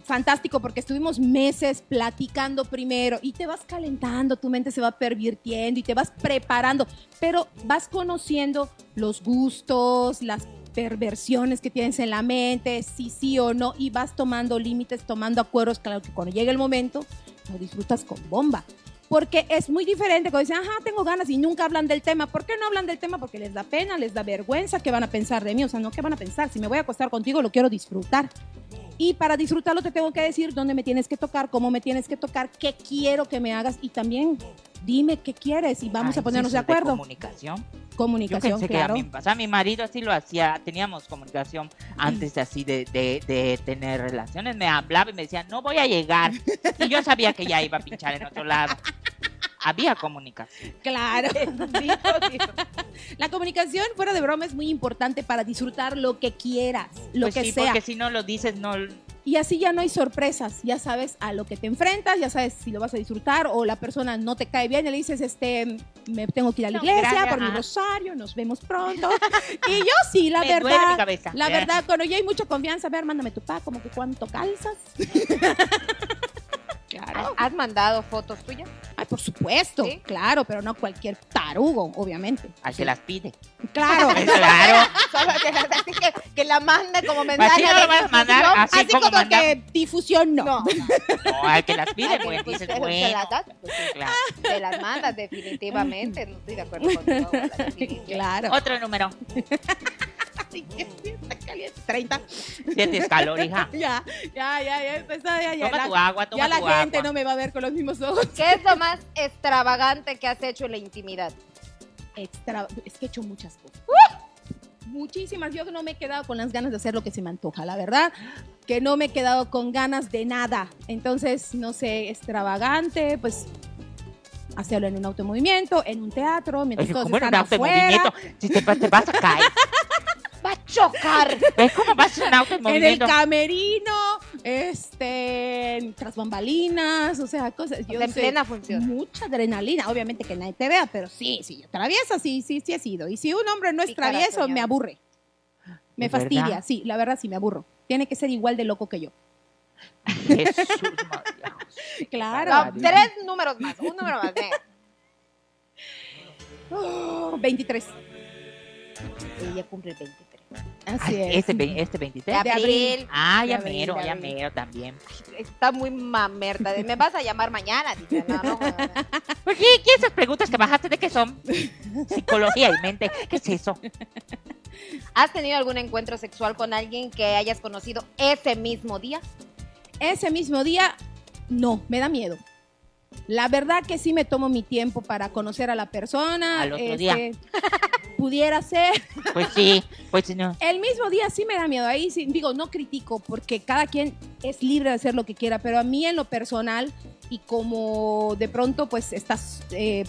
fantástico, porque estuvimos meses platicando primero y te vas calentando, tu mente se va pervirtiendo y te vas preparando, pero vas conociendo los gustos, las perversiones que tienes en la mente, si sí o no, y vas tomando límites, tomando acuerdos, claro que cuando llegue el momento, lo disfrutas con bomba. Porque es muy diferente cuando dicen, ajá, tengo ganas y nunca hablan del tema. ¿Por qué no hablan del tema? Porque les da pena, les da vergüenza, ¿qué van a pensar de mí? O sea, no, ¿qué van a pensar? Si me voy a acostar contigo, lo quiero disfrutar. Y para disfrutarlo te tengo que decir dónde me tienes que tocar, cómo me tienes que tocar, qué quiero que me hagas y también dime qué quieres y vamos Ay, a ponernos de acuerdo. comunicación. Yo Comunicación, pensé claro. que a mí, o sea, mi marido así lo hacía, teníamos comunicación antes de así de, de, de tener relaciones, me hablaba y me decía, no voy a llegar. Y yo sabía que ya iba a pinchar en otro lado. Había comunicación. Claro. La comunicación, fuera de broma, es muy importante para disfrutar lo que quieras, lo Pues que sí, sea. porque si no lo dices, no... Y así ya no hay sorpresas, ya sabes a lo que te enfrentas, ya sabes si lo vas a disfrutar o la persona no te cae bien y le dices, este, me tengo que ir a la No, iglesia gracias, por mi rosario, nos vemos pronto. y yo sí, la me verdad, cabeza. la ¿eh? verdad, cuando ya hay mucha confianza, a ver, mándame tu pa, como que cuánto calzas. claro. ¿Has mandado fotos tuyas? Por supuesto, ¿Sí? claro, pero no cualquier tarugo, obviamente. Al que las pide. Claro. claro. Solo que, así que, que la mande como Así mensaje no de lo vas a mandar, así, Así como, como que difusión no. No, No, al que las pide, pues dices, se bueno. las das, pues, sí, Claro. te las mandas definitivamente. No estoy de acuerdo contigo. con definición. Claro. Otro número. Ay, qué está caliente. 30. Sientes calor, hija. Ya, ya, ya, ya empezó, ya, ya. Toma la- tu agua, toma ya la tu gente agua. no me va a ver con los mismos ojos. ¿Qué es lo más extravagante que has hecho en la intimidad? Extra, es que he hecho muchas cosas. Muchísimas. Yo no me he quedado con las ganas de hacer lo que se me antoja, la verdad. Que no me he quedado con ganas de nada. Entonces, no sé, extravagante, pues hacerlo en un automovimiento, en un teatro, mientras Oye, todos ¿cómo en un están auto en afuera, movimiento? Si te, te vas a caer. ¡Va a chocar! ¿Ves cómo en un auto en en el camerino, este, tras bambalinas, o sea, cosas. Yo en plena función. Mucha adrenalina, obviamente que nadie te vea, pero sí, sí, traviesa, sí, sí, sí he sido. Y si un hombre no es travieso, me aburre. Me ¿De fastidia, verdad? sí, la verdad sí me aburro. Tiene que ser igual de loco que yo. Jesús, María José. Claro. No, tres números más, un número más. Oh, 23. Ella cumple el 23. Así Ay, es. Este, este 23. De abril. Ah, ya De abril, mero, ya mero también. Está muy mamerta. de, Me vas a llamar mañana. Dice, no, no, no, no. ¿Por qué, qué esas preguntas que bajaste de qué son? Psicología y mente. ¿Qué es eso? ¿Has tenido algún encuentro sexual con alguien que hayas conocido ese mismo día? Ese mismo día, no, me da miedo. La verdad que sí me tomo mi tiempo para conocer a la persona. Al otro este, día. Pudiera ser. Pues sí, pues no. El mismo día sí me da miedo. Ahí sí, digo, no critico porque cada quien es libre de hacer lo que quiera, pero a mí en lo personal y como de pronto pues estás eh,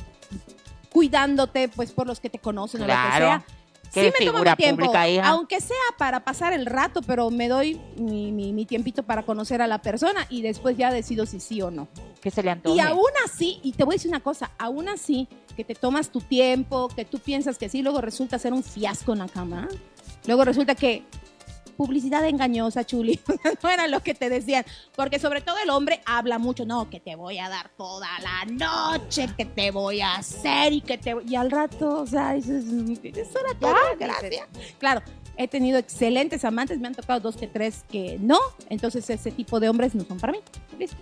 cuidándote pues por los que te conocen o lo que sea. Qué sí me tomo mi tiempo, pública, hija. aunque sea para pasar el rato, pero me doy mi, mi- mi tiempito para conocer a la persona y después ya decido si sí o no. ¿Qué se le antoje? Y aún así, y te voy a decir una cosa, aún así, que te tomas tu tiempo, que tú piensas que sí, luego resulta ser un fiasco en la cama. Luego resulta que publicidad engañosa, chuli, no era lo que te decían, porque sobre todo el hombre habla mucho, no, que te voy a dar toda la noche, que te voy a hacer y que te voy- y al rato, o sea, dices, es una Ya, cosa, dices. gracias. Claro, he tenido excelentes amantes, me han tocado dos que tres que no, entonces ese tipo de hombres no son para mí. Listo.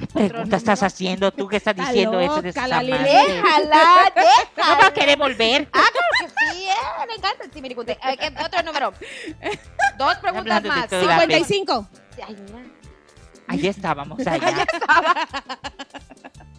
¿Qué pregunta estás haciendo tú? ¿Qué estás Está diciendo eso de la? Lili. Déjala, ¿No va a déjala. querer volver? Ah, claro que sí, eh, me encanta el timiricunte. Eh, ¿qué- Otro número. Dos preguntas más. todo. La 55. Ay, mira. Allí estábamos, allá. No, te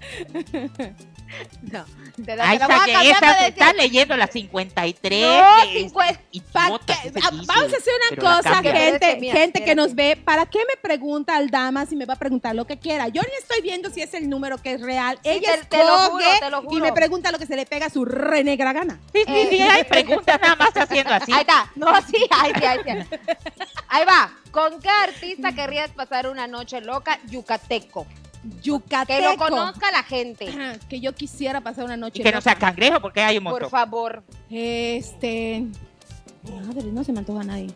Ahí te la voy está, a que cambiar esa, de está leyendo la 53. No, que es 50. Pa' idiota, que- vamos a hacer una cosa, gente, mira, gente que nos ve. ¿Para qué me pregunta al dama si me va a preguntar lo que quiera? Yo ni estoy viendo si es el número que es real. Sí, Ella te- te lo juro, te lo y juro. me pregunta lo que se le pega a su renegra gana. Sí, sí, sí, hay preguntas nada más haciendo así. Ahí está. No, sí, ahí sí, ahí sí. Ahí va. ¿Con qué artista querrías pasar una noche loca yucateco? Yucateco. Que lo conozca la gente. Que yo quisiera pasar una noche. Y que no sea cangrejo, porque hay un Por montón. favor. Este. Madre, no se me antoja a nadie.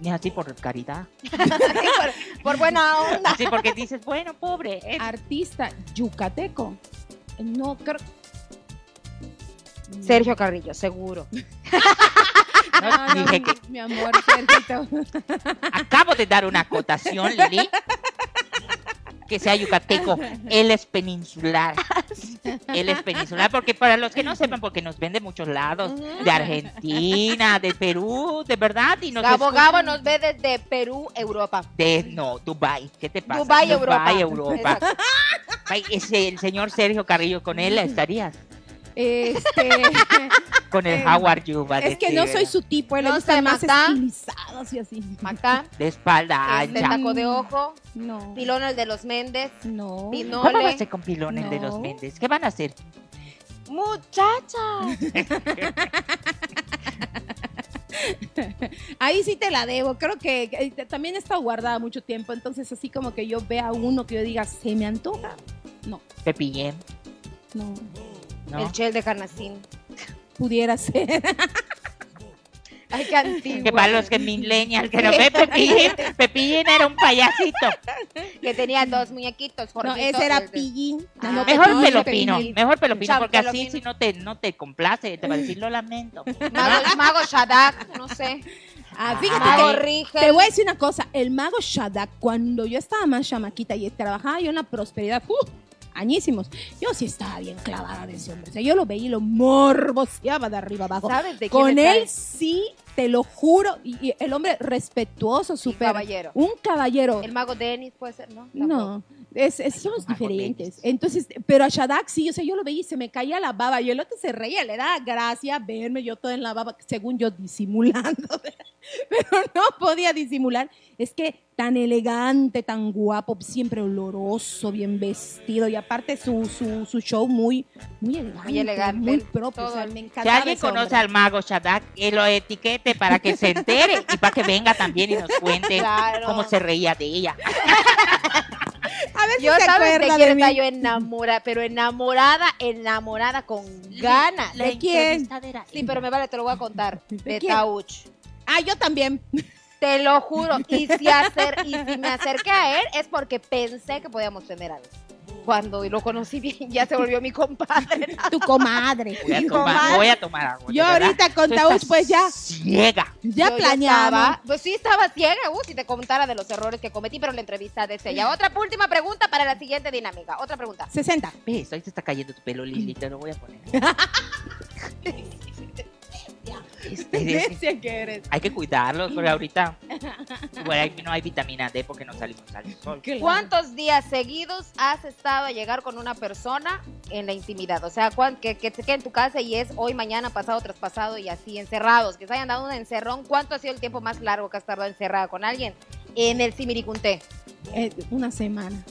Ni así por caridad. Sí, por, por buena onda. Así porque dices, bueno, pobre. eh. Artista yucateco. No creo. Sergio Carrillo, seguro. No, No, no, dije que mi amor, Sergito. acabo de dar una acotación, Lili. Que sea yucateco. Él es peninsular. Él es peninsular, porque para los que no sepan, porque nos ven de muchos lados, de Argentina, de Perú, de verdad, y nos Gabo escuchan Gabo nos ve desde Perú, Europa. de no, Dubai. ¿Qué te pasa? Dubai, Europa. Dubai, Europa. Ese, el señor Sergio Carrillo, con él estarías. Este. Con el Eh, Howard Yuba. Es que no soy su tipo, él le No gustan más Magda. estilizados y así. Acá, De espalda este ancha. taco de ojo, No. pilón el de los Méndez, No. Pinole. ¿Cómo va a ser con pilón el de los No. Méndez? ¿Qué van a hacer? Muchacha. Ahí sí te la debo. Creo que eh, también está guardada mucho tiempo. Entonces, así como que yo vea uno que yo diga, se me antoja. No, Pepillén, no. ¿No? El chel de carnacín. Pudiera ser. Ay, qué antiguo. Que para los que millennials que no ve Pepillín, Pepillín era un payasito. Que tenía dos muñequitos No, ese era pillín. Ah, No, Mejor no, pelopino, Pepillín. mejor pelopino, Cham, porque así pelopino. si no te, no te complace, te va a decir lo lamento. Mago, Mago Shadak, no sé. Ah, fíjate Mago que Rigel. te voy a decir una cosa. El mago Shadak, cuando yo estaba más chamaquita y trabajaba yo en la prosperidad, ¡uh! Añísimos, yo sí estaba bien clavada de ese hombre. O sea, yo lo veía y lo morboseaba de arriba abajo. ¿Sabes de quién Con él trae? sí, te lo juro. Y, y el hombre respetuoso, súper. caballero. Un caballero. El mago Dennis puede ser, ¿no? No, es, es- somos diferentes. Entonces, pero a Shadak sí, o sea, yo lo veía y se me caía la baba. Y el otro se reía, le daba gracia verme yo toda en la baba, según yo disimulando. Pero no podía disimular. Es que tan elegante, tan guapo, siempre oloroso, bien vestido. Y aparte su, su, su show muy, muy elegante. Muy elegante. Muy propio. O sea, Todo. me Si alguien conoce hombre. al mago Shadak, que lo etiquete para que se entere y para que venga también y nos cuente Claro. cómo se reía de ella. A ver si Yo se sabes de mí. está yo enamorada, pero enamorada, enamorada con ganas. ¿De quién? Sí, pero me vale, te lo voy a contar. ¿De? Tauch. Ah, yo también. Te lo juro. Y si, acer- y si me acerqué a él es porque pensé que podíamos tener algo. Cuando lo conocí bien, ya se volvió mi compadre. Tu comadre. Voy a tomar, voy a tomar agua. Yo ahorita con pues ya, Ciega. ya Yo estaba- pues sí, estaba ciega, uh, si te contara de los errores que cometí, pero la entrevista de ella. Otra última pregunta para la siguiente dinámica. Otra pregunta. 60. ¿Ves? Ahí te está cayendo tu pelo, Lili. Te lo voy a poner. Este, que eres. hay que cuidarlo, porque ahorita bueno, no hay vitamina D porque no salimos al sol. ¿Cuántos días seguidos has estado a llegar con una persona en la intimidad? O sea, que, que se quede en tu casa y es hoy, mañana, pasado, traspasado y así encerrados, que se hayan dado un encerrón. ¿Cuánto ha sido el tiempo más largo que has tardado encerrada con alguien en el Simiricunté? Eh, una semana.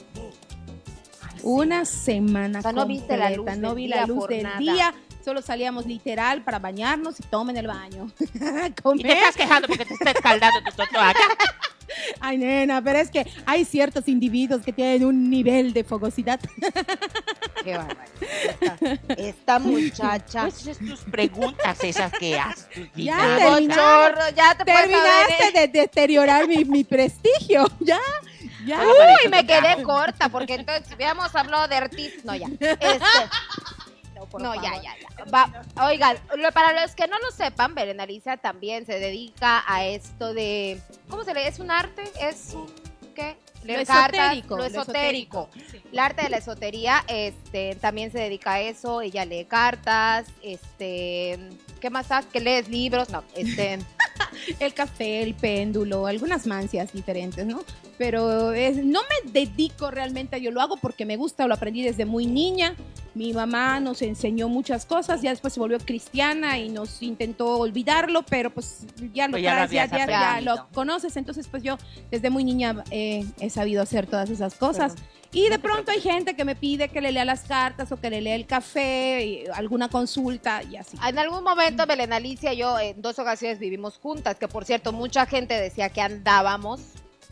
Una semana O sea, no viste la luz no vi la luz del día. Solo salíamos literal para bañarnos y tomen el baño. Y te estás quejando porque te está escaldando tu totoaca. Ay, nena, pero es que hay ciertos individuos que tienen un nivel de fogosidad. Qué bárbaro. Esta, esta muchacha. Pues es tus preguntas esas que haces. Ya terminaste. ya te. Terminaste ¿eh? de deteriorar mi, mi prestigio. Ya, ya. Uy, me quedé corta, porque entonces habíamos hablado de artistas. No, ya. Este, no, ya, ya, ya. Va, oigan, lo- para los que no lo sepan, Belén Alicia también se dedica a esto de. ¿Cómo se le Es un arte? ¿Es un qué? Lo Leer cartas, esotérico, Lo lo esotérico. esotérico. El arte de la esotería, este, también se dedica a eso. Ella lee cartas, este. ¿Qué más haces? ¿Que lees libros? No, este. el café, el péndulo, algunas mancias diferentes, ¿no? Pero es- no me dedico realmente a ello, lo hago porque me gusta, lo aprendí desde muy niña. Mi mamá nos enseñó muchas cosas, ya después se volvió cristiana y nos intentó olvidarlo, pero pues ya lo Pues ya traes, ya, habías ya- ya aprendido. lo conoces, entonces pues yo desde muy niña eh, he sabido hacer todas esas cosas. Y de pronto hay gente que me pide que le lea las cartas o que le lea el café, y alguna consulta y así. En algún momento, Belén Alicia y yo en dos ocasiones vivimos juntas, que por cierto, mucha gente decía que andábamos.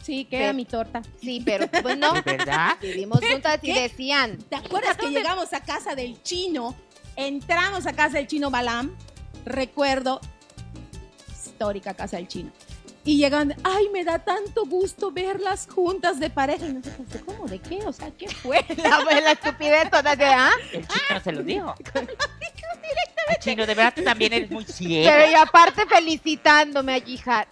Sí, queda Sí. mi torta. Sí, pero pues no. ¿De verdad? Vivimos juntas y ¿Qué? decían. ¿Te acuerdas que llegamos a casa del chino? Entramos a casa del chino Balam. Recuerdo, histórica casa del chino. Y llegan, ay, me da tanto gusto verlas juntas de pareja. Y nosotros, ¿de ¿cómo? ¿De qué? O sea, ¿qué fue? La, la estupidez toda de, ¿ah? El chino se lo dijo. Ay, Chino, de verdad tú también eres muy ciego. Pero y aparte felicitándome a Jihad.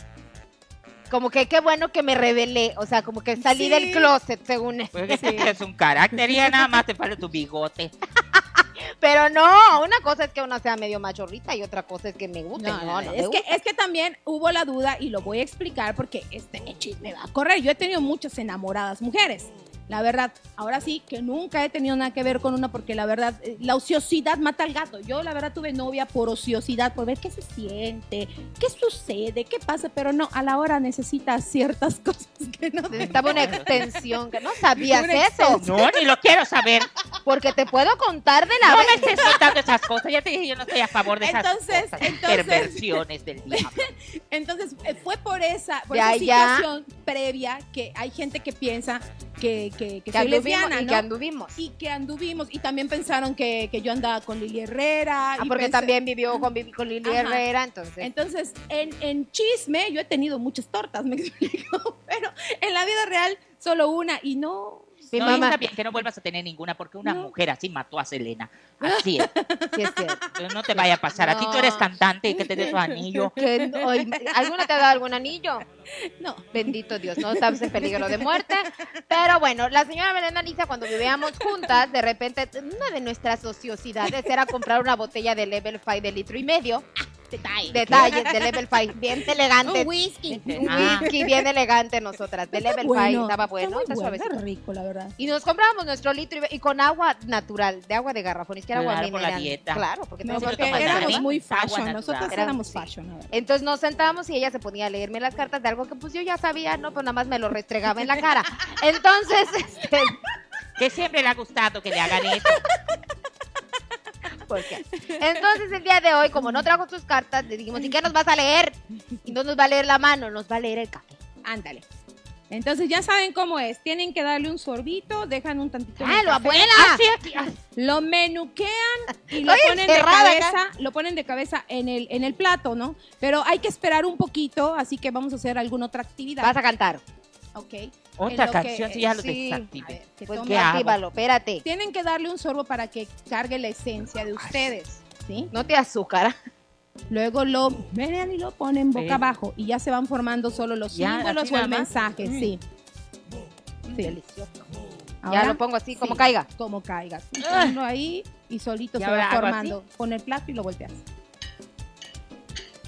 Como que qué bueno que me revelé. O sea, como que salí Sí. del closet, según él. Porque tú tienes un carácter y ya nada más te falta tu bigote. Pero no, una cosa es que uno sea medio machorrita y otra cosa es que me guste. No, no, me es, que, gusta. es que también hubo la duda y lo voy a explicar porque este chisme va a correr. Yo he tenido muchas enamoradas mujeres. La verdad, ahora sí que nunca he tenido nada que ver con una porque la verdad, eh, la ociosidad mata al gato. Yo la verdad tuve novia por ociosidad, por ver qué se siente, qué sucede, qué pasa, pero no, a la hora necesitas ciertas cosas que no Necesitaba una extensión, que no sabías Una eso. No, ni lo quiero saber. Porque te puedo contar de la No vez. me estés contando esas cosas. Ya te dije, yo no estoy a favor de esas Entonces, cosas. entonces- Perversiones del diablo. Entonces, eh, fue por esa, por Ya, esa ya. situación previa que hay gente que piensa que, que, que Que soy anduvimos lesbiana, y ¿no? que anduvimos. y que anduvimos y también pensaron que, que yo andaba con Lili Herrera. Ah, y porque pensé- también vivió con, con Lili Ajá. Herrera, entonces. Entonces, en, en chisme yo he tenido muchas tortas, me explico, pero en la vida real solo una y no... Mi no, mamá, está bien que no vuelvas a tener ninguna porque una No. mujer así mató a Selena. Así es. sí es cierto. No te vaya a pasar. A ti tú eres No. cantante y que te dé tu anillo. No- ¿Alguna te ha dado algún anillo? No, Bendito Dios, no estamos en peligro de muerte. Pero bueno, la señora Belén Alicia, cuando vivíamos juntas, de repente, una de nuestras ociosidades era comprar una botella de Level 5 de litro y medio. Detalle. Detalles de Level 5, bien elegante. Un whisky. Un Ah. whisky bien elegante nosotras. De Level bueno, 5, estaba bueno, está suavecito. rico, la verdad. Y nos comprábamos nuestro litro y, con agua natural, de agua de garrafón, ni siquiera agua Claro, por la mineral. dieta. Claro, porque que éramos agua. muy Agua fashion, nosotros Era- éramos sí. fashion. Entonces nos sentamos y ella se ponía a leerme las cartas de algo que pues yo ya sabía, ¿no? Pues nada más me lo restregaba en la cara. Entonces, este, Que siempre le ha gustado que le hagan eso. ¿Por qué? Entonces el día de hoy, como no trajo sus cartas, le dijimos, ¿y qué nos vas a leer? Y no nos va a leer la mano, nos va a leer el café. Ándale. Entonces ya saben cómo es. Tienen que darle un sorbito, dejan un tantito. ¡Ah, lo abuela! Ah, Lo menuquean y lo ponen de cabeza, lo ponen de cabeza en el, en el plato, ¿no? Pero hay que esperar un poquito, así que vamos a hacer alguna otra actividad. Vas a cantar. Ok. Otra que- canción, si ya lo sí. que Pues espérate. Tienen que darle un sorbo para que cargue la esencia de ustedes, ¿sí? No te azúcar. Luego lo ven y lo ponen boca Sí. abajo y ya se van formando solo los Ya, símbolos o el mensaje, Mm. sí. Sí. Delicioso. Ahora, ya lo pongo así, como sí, caiga. Como caiga. Tú Ah. ponlo ahí y solito ¿Y se va formando. Pon el plato y lo volteas.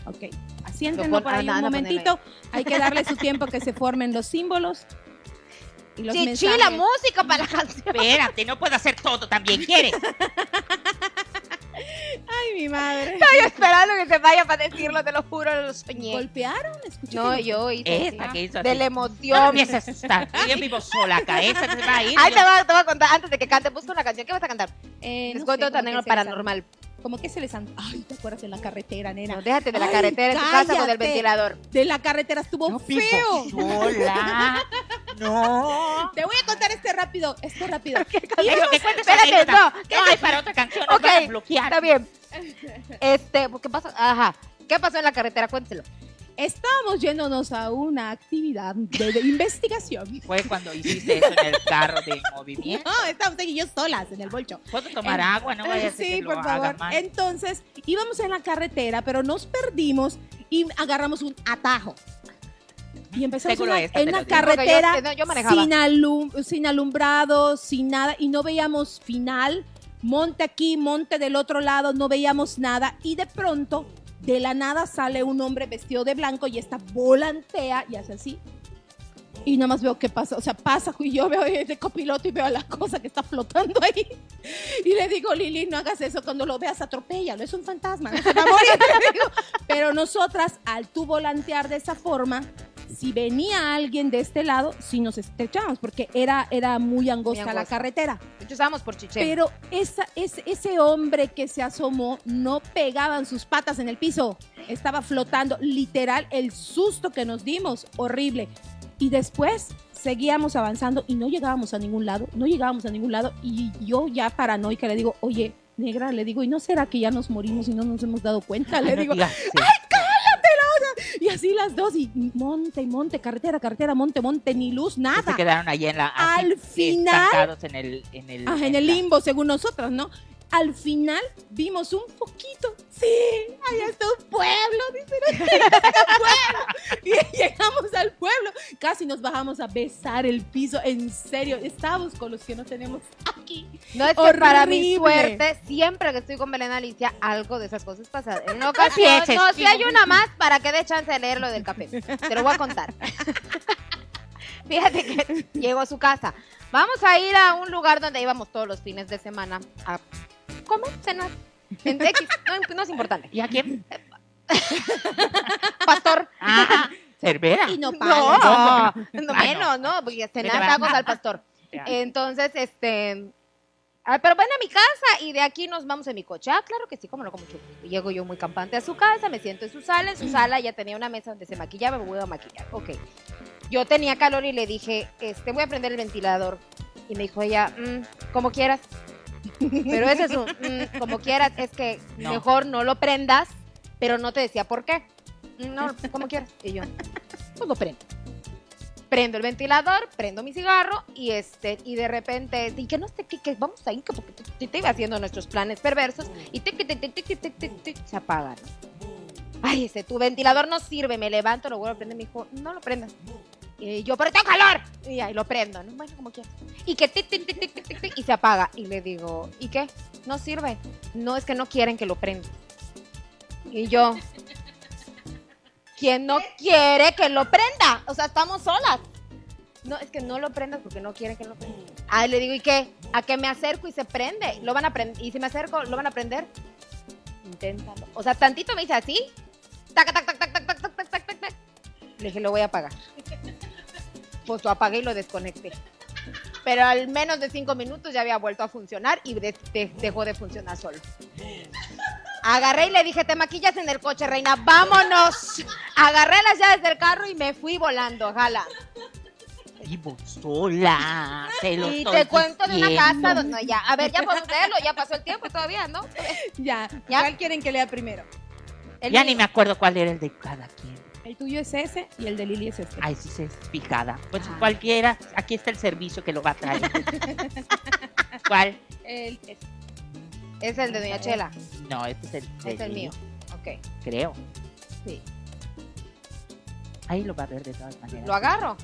Ok. Asiéntenlo por ahí anda, un momentito. Hay que darle su tiempo que se formen los símbolos. Y los Chichi, mensajes. la música para la canción. Espérate, no puedo hacer todo también. ¿Quieres? Ay, mi madre. Estoy esperando que se vaya para decirlo, te lo juro, lo soñé. ¿Golpearon? Escuché No, que- yo hice Esta que hizo así. De la No emoción. empieces a asustar. Yo vivo sola acá. Esa se va a ir. Ay, yo- te voy, a, te voy a contar, antes de que cante, busca una canción. ¿Qué vas a cantar? Eh, Les no cuento sé, otra que anécdota Como que se les han... Ay, ¿te acuerdas en la carretera, nena? No, déjate de la Ay, carretera en tu casa con el ventilador. De la carretera estuvo feo. sola. No. Te voy a contar este rápido, este rápido. Que cuentes Espérate, no, No, hay para otra canción. Nos Ok, van a bloquear. Está bien. Este, ¿qué pasó? Ajá. ¿Qué pasó en la carretera? Cuéntelo. Estábamos yéndonos a una actividad de, de investigación. Fue cuando hiciste eso en el carro de movimiento. No, estábamos ella y yo solas en el bolcho. ¿Puedo tomar En- agua? No vaya a ser sí, que lo por haga favor. mal. Entonces, íbamos en la carretera, pero nos perdimos y agarramos un atajo. Y empezamos una- esta en una carretera yo- yo sin, alum- sin alumbrado, sin nada, y no veíamos final. Monte aquí, monte del otro lado, no veíamos nada. Y de pronto, de la nada sale un hombre vestido de blanco y esta volantea y hace así. Y nada más veo qué pasa. O sea, pasa y yo veo de copiloto y veo la cosa que está flotando ahí. Y le digo, Lili, no hagas eso. Cuando lo veas, atropéllalo. Es un fantasma. Pero nosotras, al tú volantear de esa forma, si venía alguien de este lado, sí nos estrechamos, porque era, era muy angosta, la carretera. Estábamos por. Pero esa, ese, ese hombre que se asomó no pegaban sus patas en el piso. Estaba flotando. Literal, el susto que nos dimos, horrible. Y después seguíamos avanzando y no llegábamos a ningún lado, no llegábamos a ningún lado. Y yo ya paranoica le digo, oye, negra, le digo, ¿y no será que ya nos morimos y no nos hemos dado cuenta? Ay, Le digo, y así las dos, y monte, y monte, carretera, carretera, monte, monte, ni luz, nada. se quedaron allí en la. así, Al final- en el. En el, Ah, en el la- limbo, según nosotras, ¿no? Al final vimos un poquito. Sí, allá está un pueblo, dicen. "Allá está un pueblo". Y llegamos al pueblo. Casi nos bajamos a besar el piso. En serio, estamos con los que no tenemos aquí. No es que para mi suerte, siempre que estoy con Belén Alicia, algo de esas cosas pasa. En una ocasión, no, si hay una más para que dé chance de leer lo del café. Te lo voy a contar. Fíjate que llegó a su casa. Vamos a ir a un lugar donde íbamos todos los fines de semana a comer, cenar. En X, no, no es importante. ¿Y a quién? Pastor. Ah, Cervera. Y no No, pagan. no Ah, menos, no, porque cenar tacos al pastor. Entonces, este. ah, pero ven a mi casa y de aquí nos vamos en mi coche. Ah, claro que sí, como no, con mucho. Llego yo muy campante a su casa, me siento en su sala. En su sala ya tenía una mesa donde se maquillaba, me voy a maquillar. Ok. Yo tenía calor y le dije, este, voy a prender el ventilador. Y me dijo ella, "Mm, como quieras. Pero ese es un, "Mm, como quieras, es que No. mejor no lo prendas, pero no te decía por qué. "Mm, No, como quieras. Y yo, pues lo prendo prendo el ventilador, prendo mi cigarro y este y de repente y que no sé qué que vamos a ir que porque te, te- te iba haciendo nuestros planes perversos y tic, tic, tic, tic, tic, tic, tic, tic, se apaga. ¿no? Ay, ese tu ventilador no sirve, me levanto, lo vuelvo a prender, me dijo, "No lo prendas." Y yo, "Pero tengo calor." Y ahí lo prendo, ¿no? Bueno, como quieras. Y que y se apaga y le digo, "¿Y qué? No sirve." No es que no quieren que lo prenda. Y yo, ¿Quién no quiere que lo prenda? O sea, estamos solas. No, es que no lo prendas porque no quieren que lo prenda. Ah, le digo, ¿y qué? A que me acerco y se prende. Lo van a prender. Y si me acerco, ¿lo van a prender? Inténtalo. O sea, tantito me dice así. Tac, tac, tac, tac, tac, tac, tac, tac, tac, tac. Le dije, lo voy a apagar. Pues lo apagué y lo desconecté. Pero al menos de cinco minutos ya había vuelto a funcionar y de- de- dejó de funcionar solo. Agarré y le dije, te maquillas en el coche, reina, vámonos. Agarré las llaves del carro y me fui volando, jala. Vivo sola. Te lo Y estoy te cuento de una diciendo. casa donde no, ya, a ver, ya podemos leerlo, ya pasó el tiempo todavía, ¿no? Ya, ¿Ya? ¿cuál quieren que lea primero? El Ya mío. ni me acuerdo cuál era el de cada quien. El tuyo es ese y el de Lili es este. Ay, sí, se es fijada. Pues Ah. cualquiera, aquí está el servicio que lo va a traer. ¿Cuál? El- es- Es el de Doña Chela, No, este es el, es de el mío. Ok, Creo. sí. Ahí lo va a ver de todas maneras. ¿lo agarro?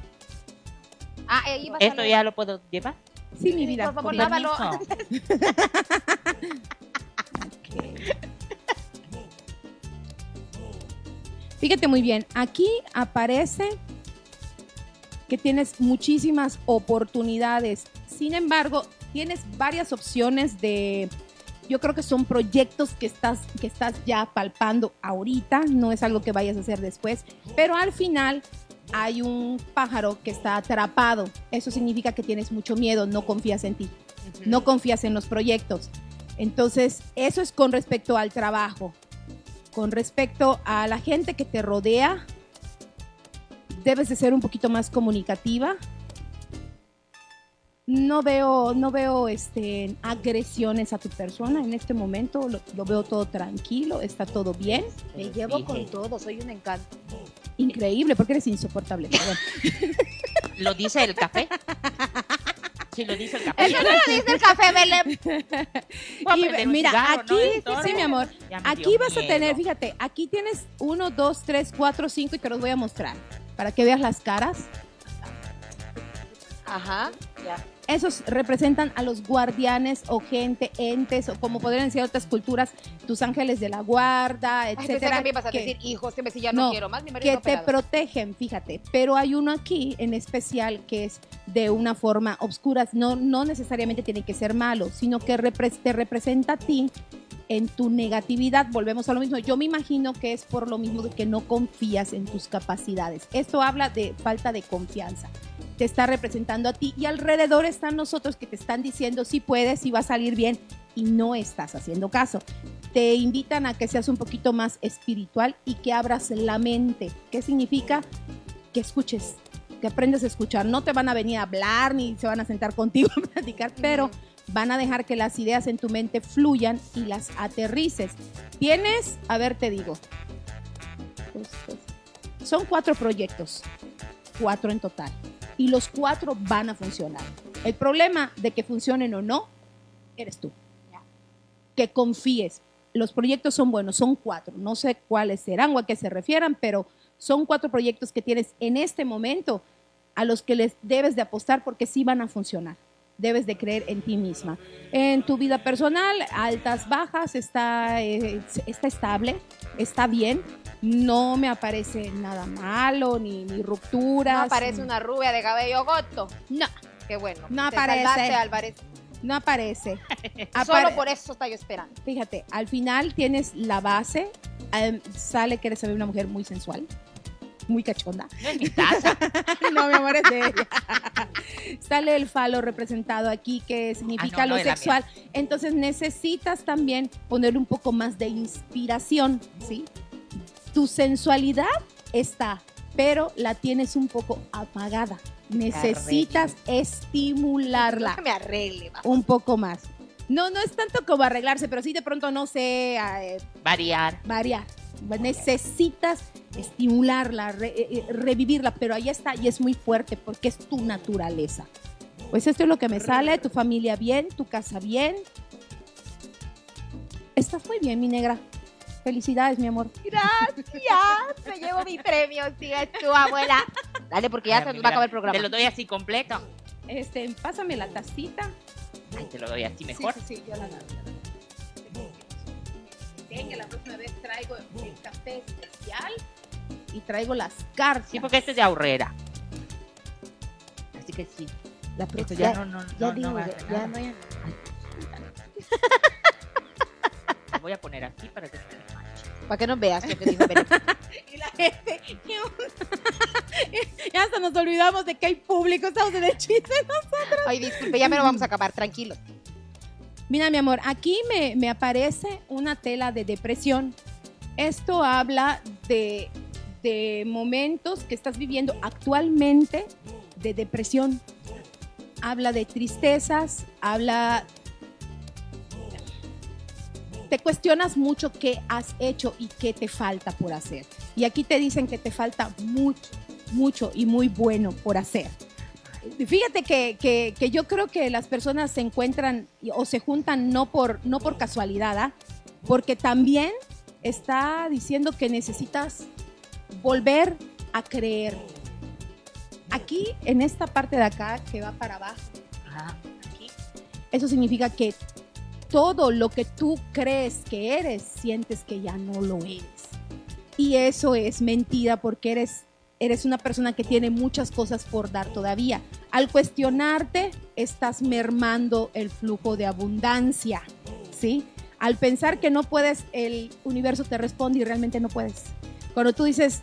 Ah, ahí va a ¿Esto salir. ya lo puedo llevar? Sí, mi vida. Por favor, lávalo. Permiso. Fíjate muy bien, aquí aparece que tienes muchísimas oportunidades. Sin embargo, tienes varias opciones de, yo creo que son proyectos que estás, que estás ya palpando ahorita, no es algo que vayas a hacer después, pero al final hay un pájaro que está atrapado. Eso significa que tienes mucho miedo, no confías en ti no confías en los proyectos. Entonces, eso es con respecto al trabajo. Con respecto a la gente que te rodea, debes de ser un poquito más comunicativa. No veo, no veo este, agresiones a tu persona en este momento, lo, lo veo todo tranquilo, está todo bien. Me llevo con todo, soy un encanto. Increíble, porque eres insoportable. ¿Lo dice el café? Sí, lo dice el café. Eso no lo dice el café, Belén. Y mira, cigarro, aquí, sí, mi amor, Aquí vas a tener, fíjate, aquí tienes uno, dos, tres, cuatro, cinco y te los voy a mostrar para que veas las caras. Ajá, ya. Esos representan a los guardianes o gente, entes, o como podrían decir otras culturas, tus ángeles de la guarda, Ay, etcétera. que me ibas a que- decir hijos, que me decía ya no, No, quiero más, mi marido que te protegen, fíjate. Pero hay uno aquí en especial que es de una forma obscura. No, no necesariamente tiene que ser malo, sino que repre- te representa a ti en tu negatividad. Volvemos a lo mismo. Yo me imagino que es por lo mismo de que no confías en tus capacidades. Esto habla de falta de confianza. Te está representando a ti y alrededor están nosotros que te están diciendo si puedes, si va a salir bien y no estás haciendo caso te invitan a que seas un poquito más espiritual y que abras la mente. ¿Qué significa? Que escuches, que aprendas a escuchar. No te van a venir a hablar ni se van a sentar contigo a platicar, pero van a dejar que las ideas en tu mente fluyan y las aterrices. Tienes, a ver, te digo, son cuatro proyectos, cuatro en total, y los cuatro van a funcionar. El problema de que funcionen o no, eres tú. Que confíes. Los proyectos son buenos, son cuatro. No sé cuáles serán o a qué se refieran, pero son cuatro proyectos que tienes en este momento a los que les debes de apostar porque sí van a funcionar. Debes de creer en ti misma. En tu vida personal, altas, bajas, está, eh, está estable, está bien. No me aparece nada malo, ni, ni rupturas. No aparece una rubia de cabello goto. No, Qué bueno. No aparece. salvaste, Álvarez. no aparece. Solo por eso está yo esperando. Fíjate, al final tienes la base, em, sale que eres una mujer muy sensual, muy cachonda. No es mi taza. No, mi amor, es de ella. Sale el falo representado aquí, que significa Ah, no, lo sexual. Entonces necesitas también ponerle un poco más de inspiración, ¿sí? Tu sensualidad está, pero la tienes un poco apagada. Necesitas estimularla Que me arregle. un poco más. No, no es tanto como arreglarse, pero sí de pronto no sé eh, Variar. variar. Necesitas estimularla, re- eh, eh, revivirla, pero ahí está y es muy fuerte porque es tu naturaleza. Pues esto es lo que me sale, tu familia bien, tu casa bien. Estás muy bien, mi negra. Felicidades, mi amor. Gracias. Me llevo mi premio, sigue tu abuela. Dale, porque ya Ay, se nos va a acabar el programa. Te lo doy así completo. Este, pásame la tacita. Ay, te lo doy así mejor. Sí, sí, sí, yo la. Venga, la próxima vez traigo el café especial y traigo las cartas. Sí, porque este es de ahorrera. Así que sí. La Esto próxima- ya ya, no, no, ya no, digo, no va ya, no, ya no. Lo voy a poner aquí para que se me manche. Para que no veas lo que dijo. Y la gente, ya hasta nos olvidamos de que hay público, estamos en el chiste. Ay, disculpe, ya me lo vamos a acabar, tranquilo. Mira, mi amor, aquí me, me aparece una tela de depresión. Esto habla de, de momentos que estás viviendo actualmente de depresión, habla de tristezas, habla... Te cuestionas mucho qué has hecho y qué te falta por hacer. Y aquí te dicen que te falta mucho, mucho y muy bueno por hacer. Fíjate que, que- que yo creo que las personas se encuentran o se juntan no por, no por casualidad, ¿ah? porque también está diciendo que necesitas volver a creer. Aquí, en esta parte de acá, que va para abajo, Ajá, aquí. eso significa que todo lo que tú crees que eres, sientes que ya no lo eres. Y eso es mentira porque eres, eres una persona que tiene muchas cosas por dar todavía. Al cuestionarte, estás mermando el flujo de abundancia, ¿sí? Al pensar que no puedes, el universo te responde y realmente no puedes. Cuando tú dices,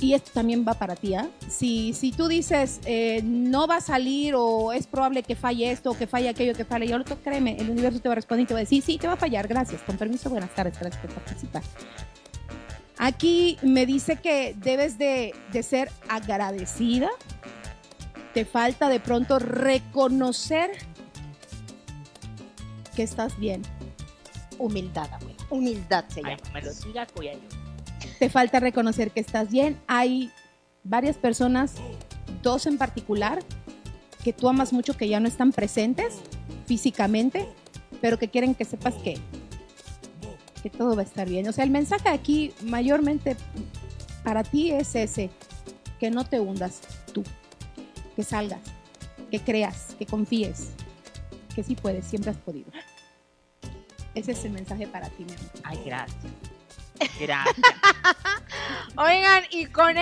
y esto también va para ti, ¿ah? si, si tú dices, eh, no va a salir o es probable que falle esto o que falle aquello, que falle y otro, créeme, el universo te va a responder y te va a decir, sí, te va a fallar, gracias, con permiso, buenas tardes, gracias por participar. Aquí me dice que debes de, de ser agradecida, te falta de pronto reconocer que estás bien, Humildad, abuela. Humildad se Ay, llama. me lo diga, cuya yo. Te falta reconocer que estás bien. Hay varias personas, dos en particular, que tú amas mucho, que ya no están presentes físicamente, pero que quieren que sepas que, que todo va a estar bien. O sea, el mensaje aquí mayormente para ti es ese, que no te hundas tú, que salgas, que creas, que confíes, que sí puedes, siempre has podido. Ese es el mensaje para ti, mi amor. Ay, gracias. Oigan, y con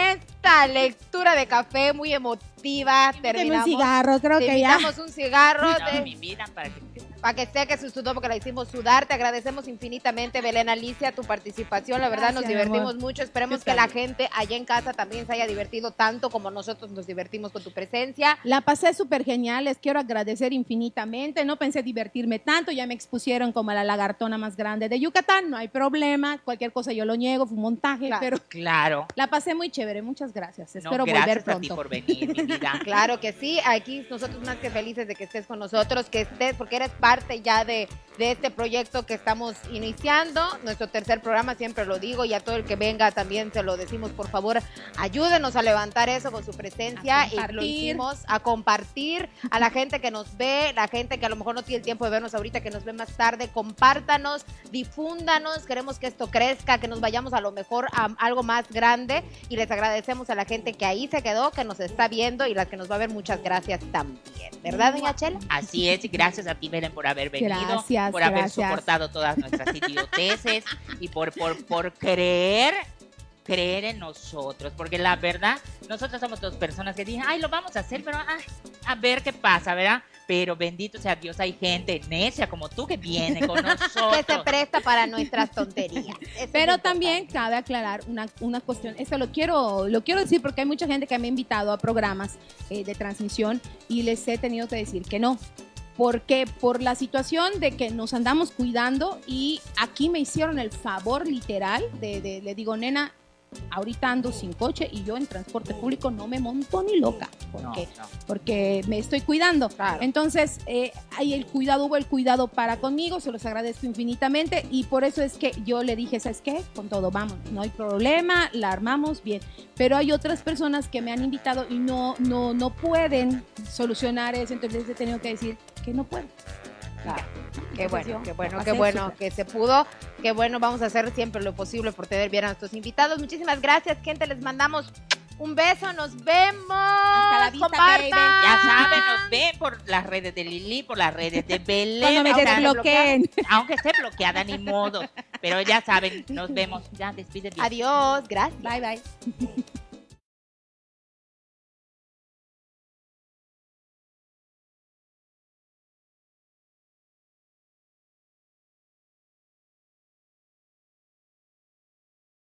esta lectura de café muy emotiva, terminamos. cigarro, creo que ya. un cigarro No, de- mi vida, para que para que sea que se sudó porque la hicimos sudar. Te agradecemos infinitamente, Belén Alicia, tu participación. La verdad, nos Gracias, divertimos amor. mucho. Esperemos que la gente allá en casa también se haya divertido tanto como nosotros nos divertimos con tu presencia. La pasé súper genial, les quiero agradecer infinitamente. No pensé divertirme tanto, ya me expusieron como a la lagartona más grande de Yucatán, no hay problema. Cualquier cosa yo lo niego, fue un montaje, Claro. pero Claro. la pasé muy chévere. Muchas gracias. No, Espero gracias volver a ti pronto. por venir, mi vida. Claro que sí, aquí nosotros más que felices de que estés con nosotros, que estés, porque eres parte ya de, de este proyecto que estamos iniciando, nuestro tercer programa, siempre lo digo, y a todo el que venga también se lo decimos, por favor, ayúdenos a levantar eso con su presencia, y lo hicimos, a compartir, a la gente que nos ve, la gente que a lo mejor no tiene el tiempo de vernos ahorita, que nos ve más tarde, compártanos, difúndanos, queremos que esto crezca, que nos vayamos a lo mejor a algo más grande, y les agradecemos a la gente que ahí se quedó, que nos está viendo y la que nos va a ver, muchas gracias también. ¿Verdad, doña Chela? Así es, y gracias a ti, Belén, por haber venido, Gracias, por haber gracias. soportado todas nuestras idioteces y por, por, por creer, creer en nosotros. Porque la verdad, nosotros somos dos personas que dicen, ay, lo vamos a hacer, pero ay, a ver qué pasa, ¿verdad? Pero bendito sea Dios, hay gente necia como tú que viene con Que se nosotros. presta para nuestras tonterías. Eso Pero también cabe aclarar una, una cuestión, esto lo quiero, lo quiero decir porque hay mucha gente que me ha invitado a programas eh, de transmisión y les he tenido que decir que no. ¿Por qué? Por la situación de que nos andamos cuidando y aquí me hicieron el favor literal de, de- le digo, nena, ahorita ando sin coche y yo en transporte público no me monto ni loca. ¿Por No, qué? no. porque me estoy cuidando. Claro. Entonces, eh, hay el cuidado, hubo el cuidado para conmigo, se los agradezco infinitamente y por eso es que yo le dije, ¿sabes qué? Con todo, vamos, no hay problema, la armamos bien. Pero hay otras personas que me han invitado y no, no, no pueden solucionar eso, entonces he tenido que decir que no puedo. Qué bueno, qué bueno, qué bueno que se pudo. Qué bueno, vamos a hacer siempre lo posible por tener bien a nuestros invitados. Muchísimas gracias, gente. Les mandamos un beso. Nos vemos. Hasta la vista, baby. Ya saben, nos ven por las redes de Lili, por las redes de Belén. Cuando me aunque- desbloqueen. aunque esté bloqueada, ni modo. Pero ya saben, nos vemos. Ya, despídete. Adiós, gracias. Bye, bye.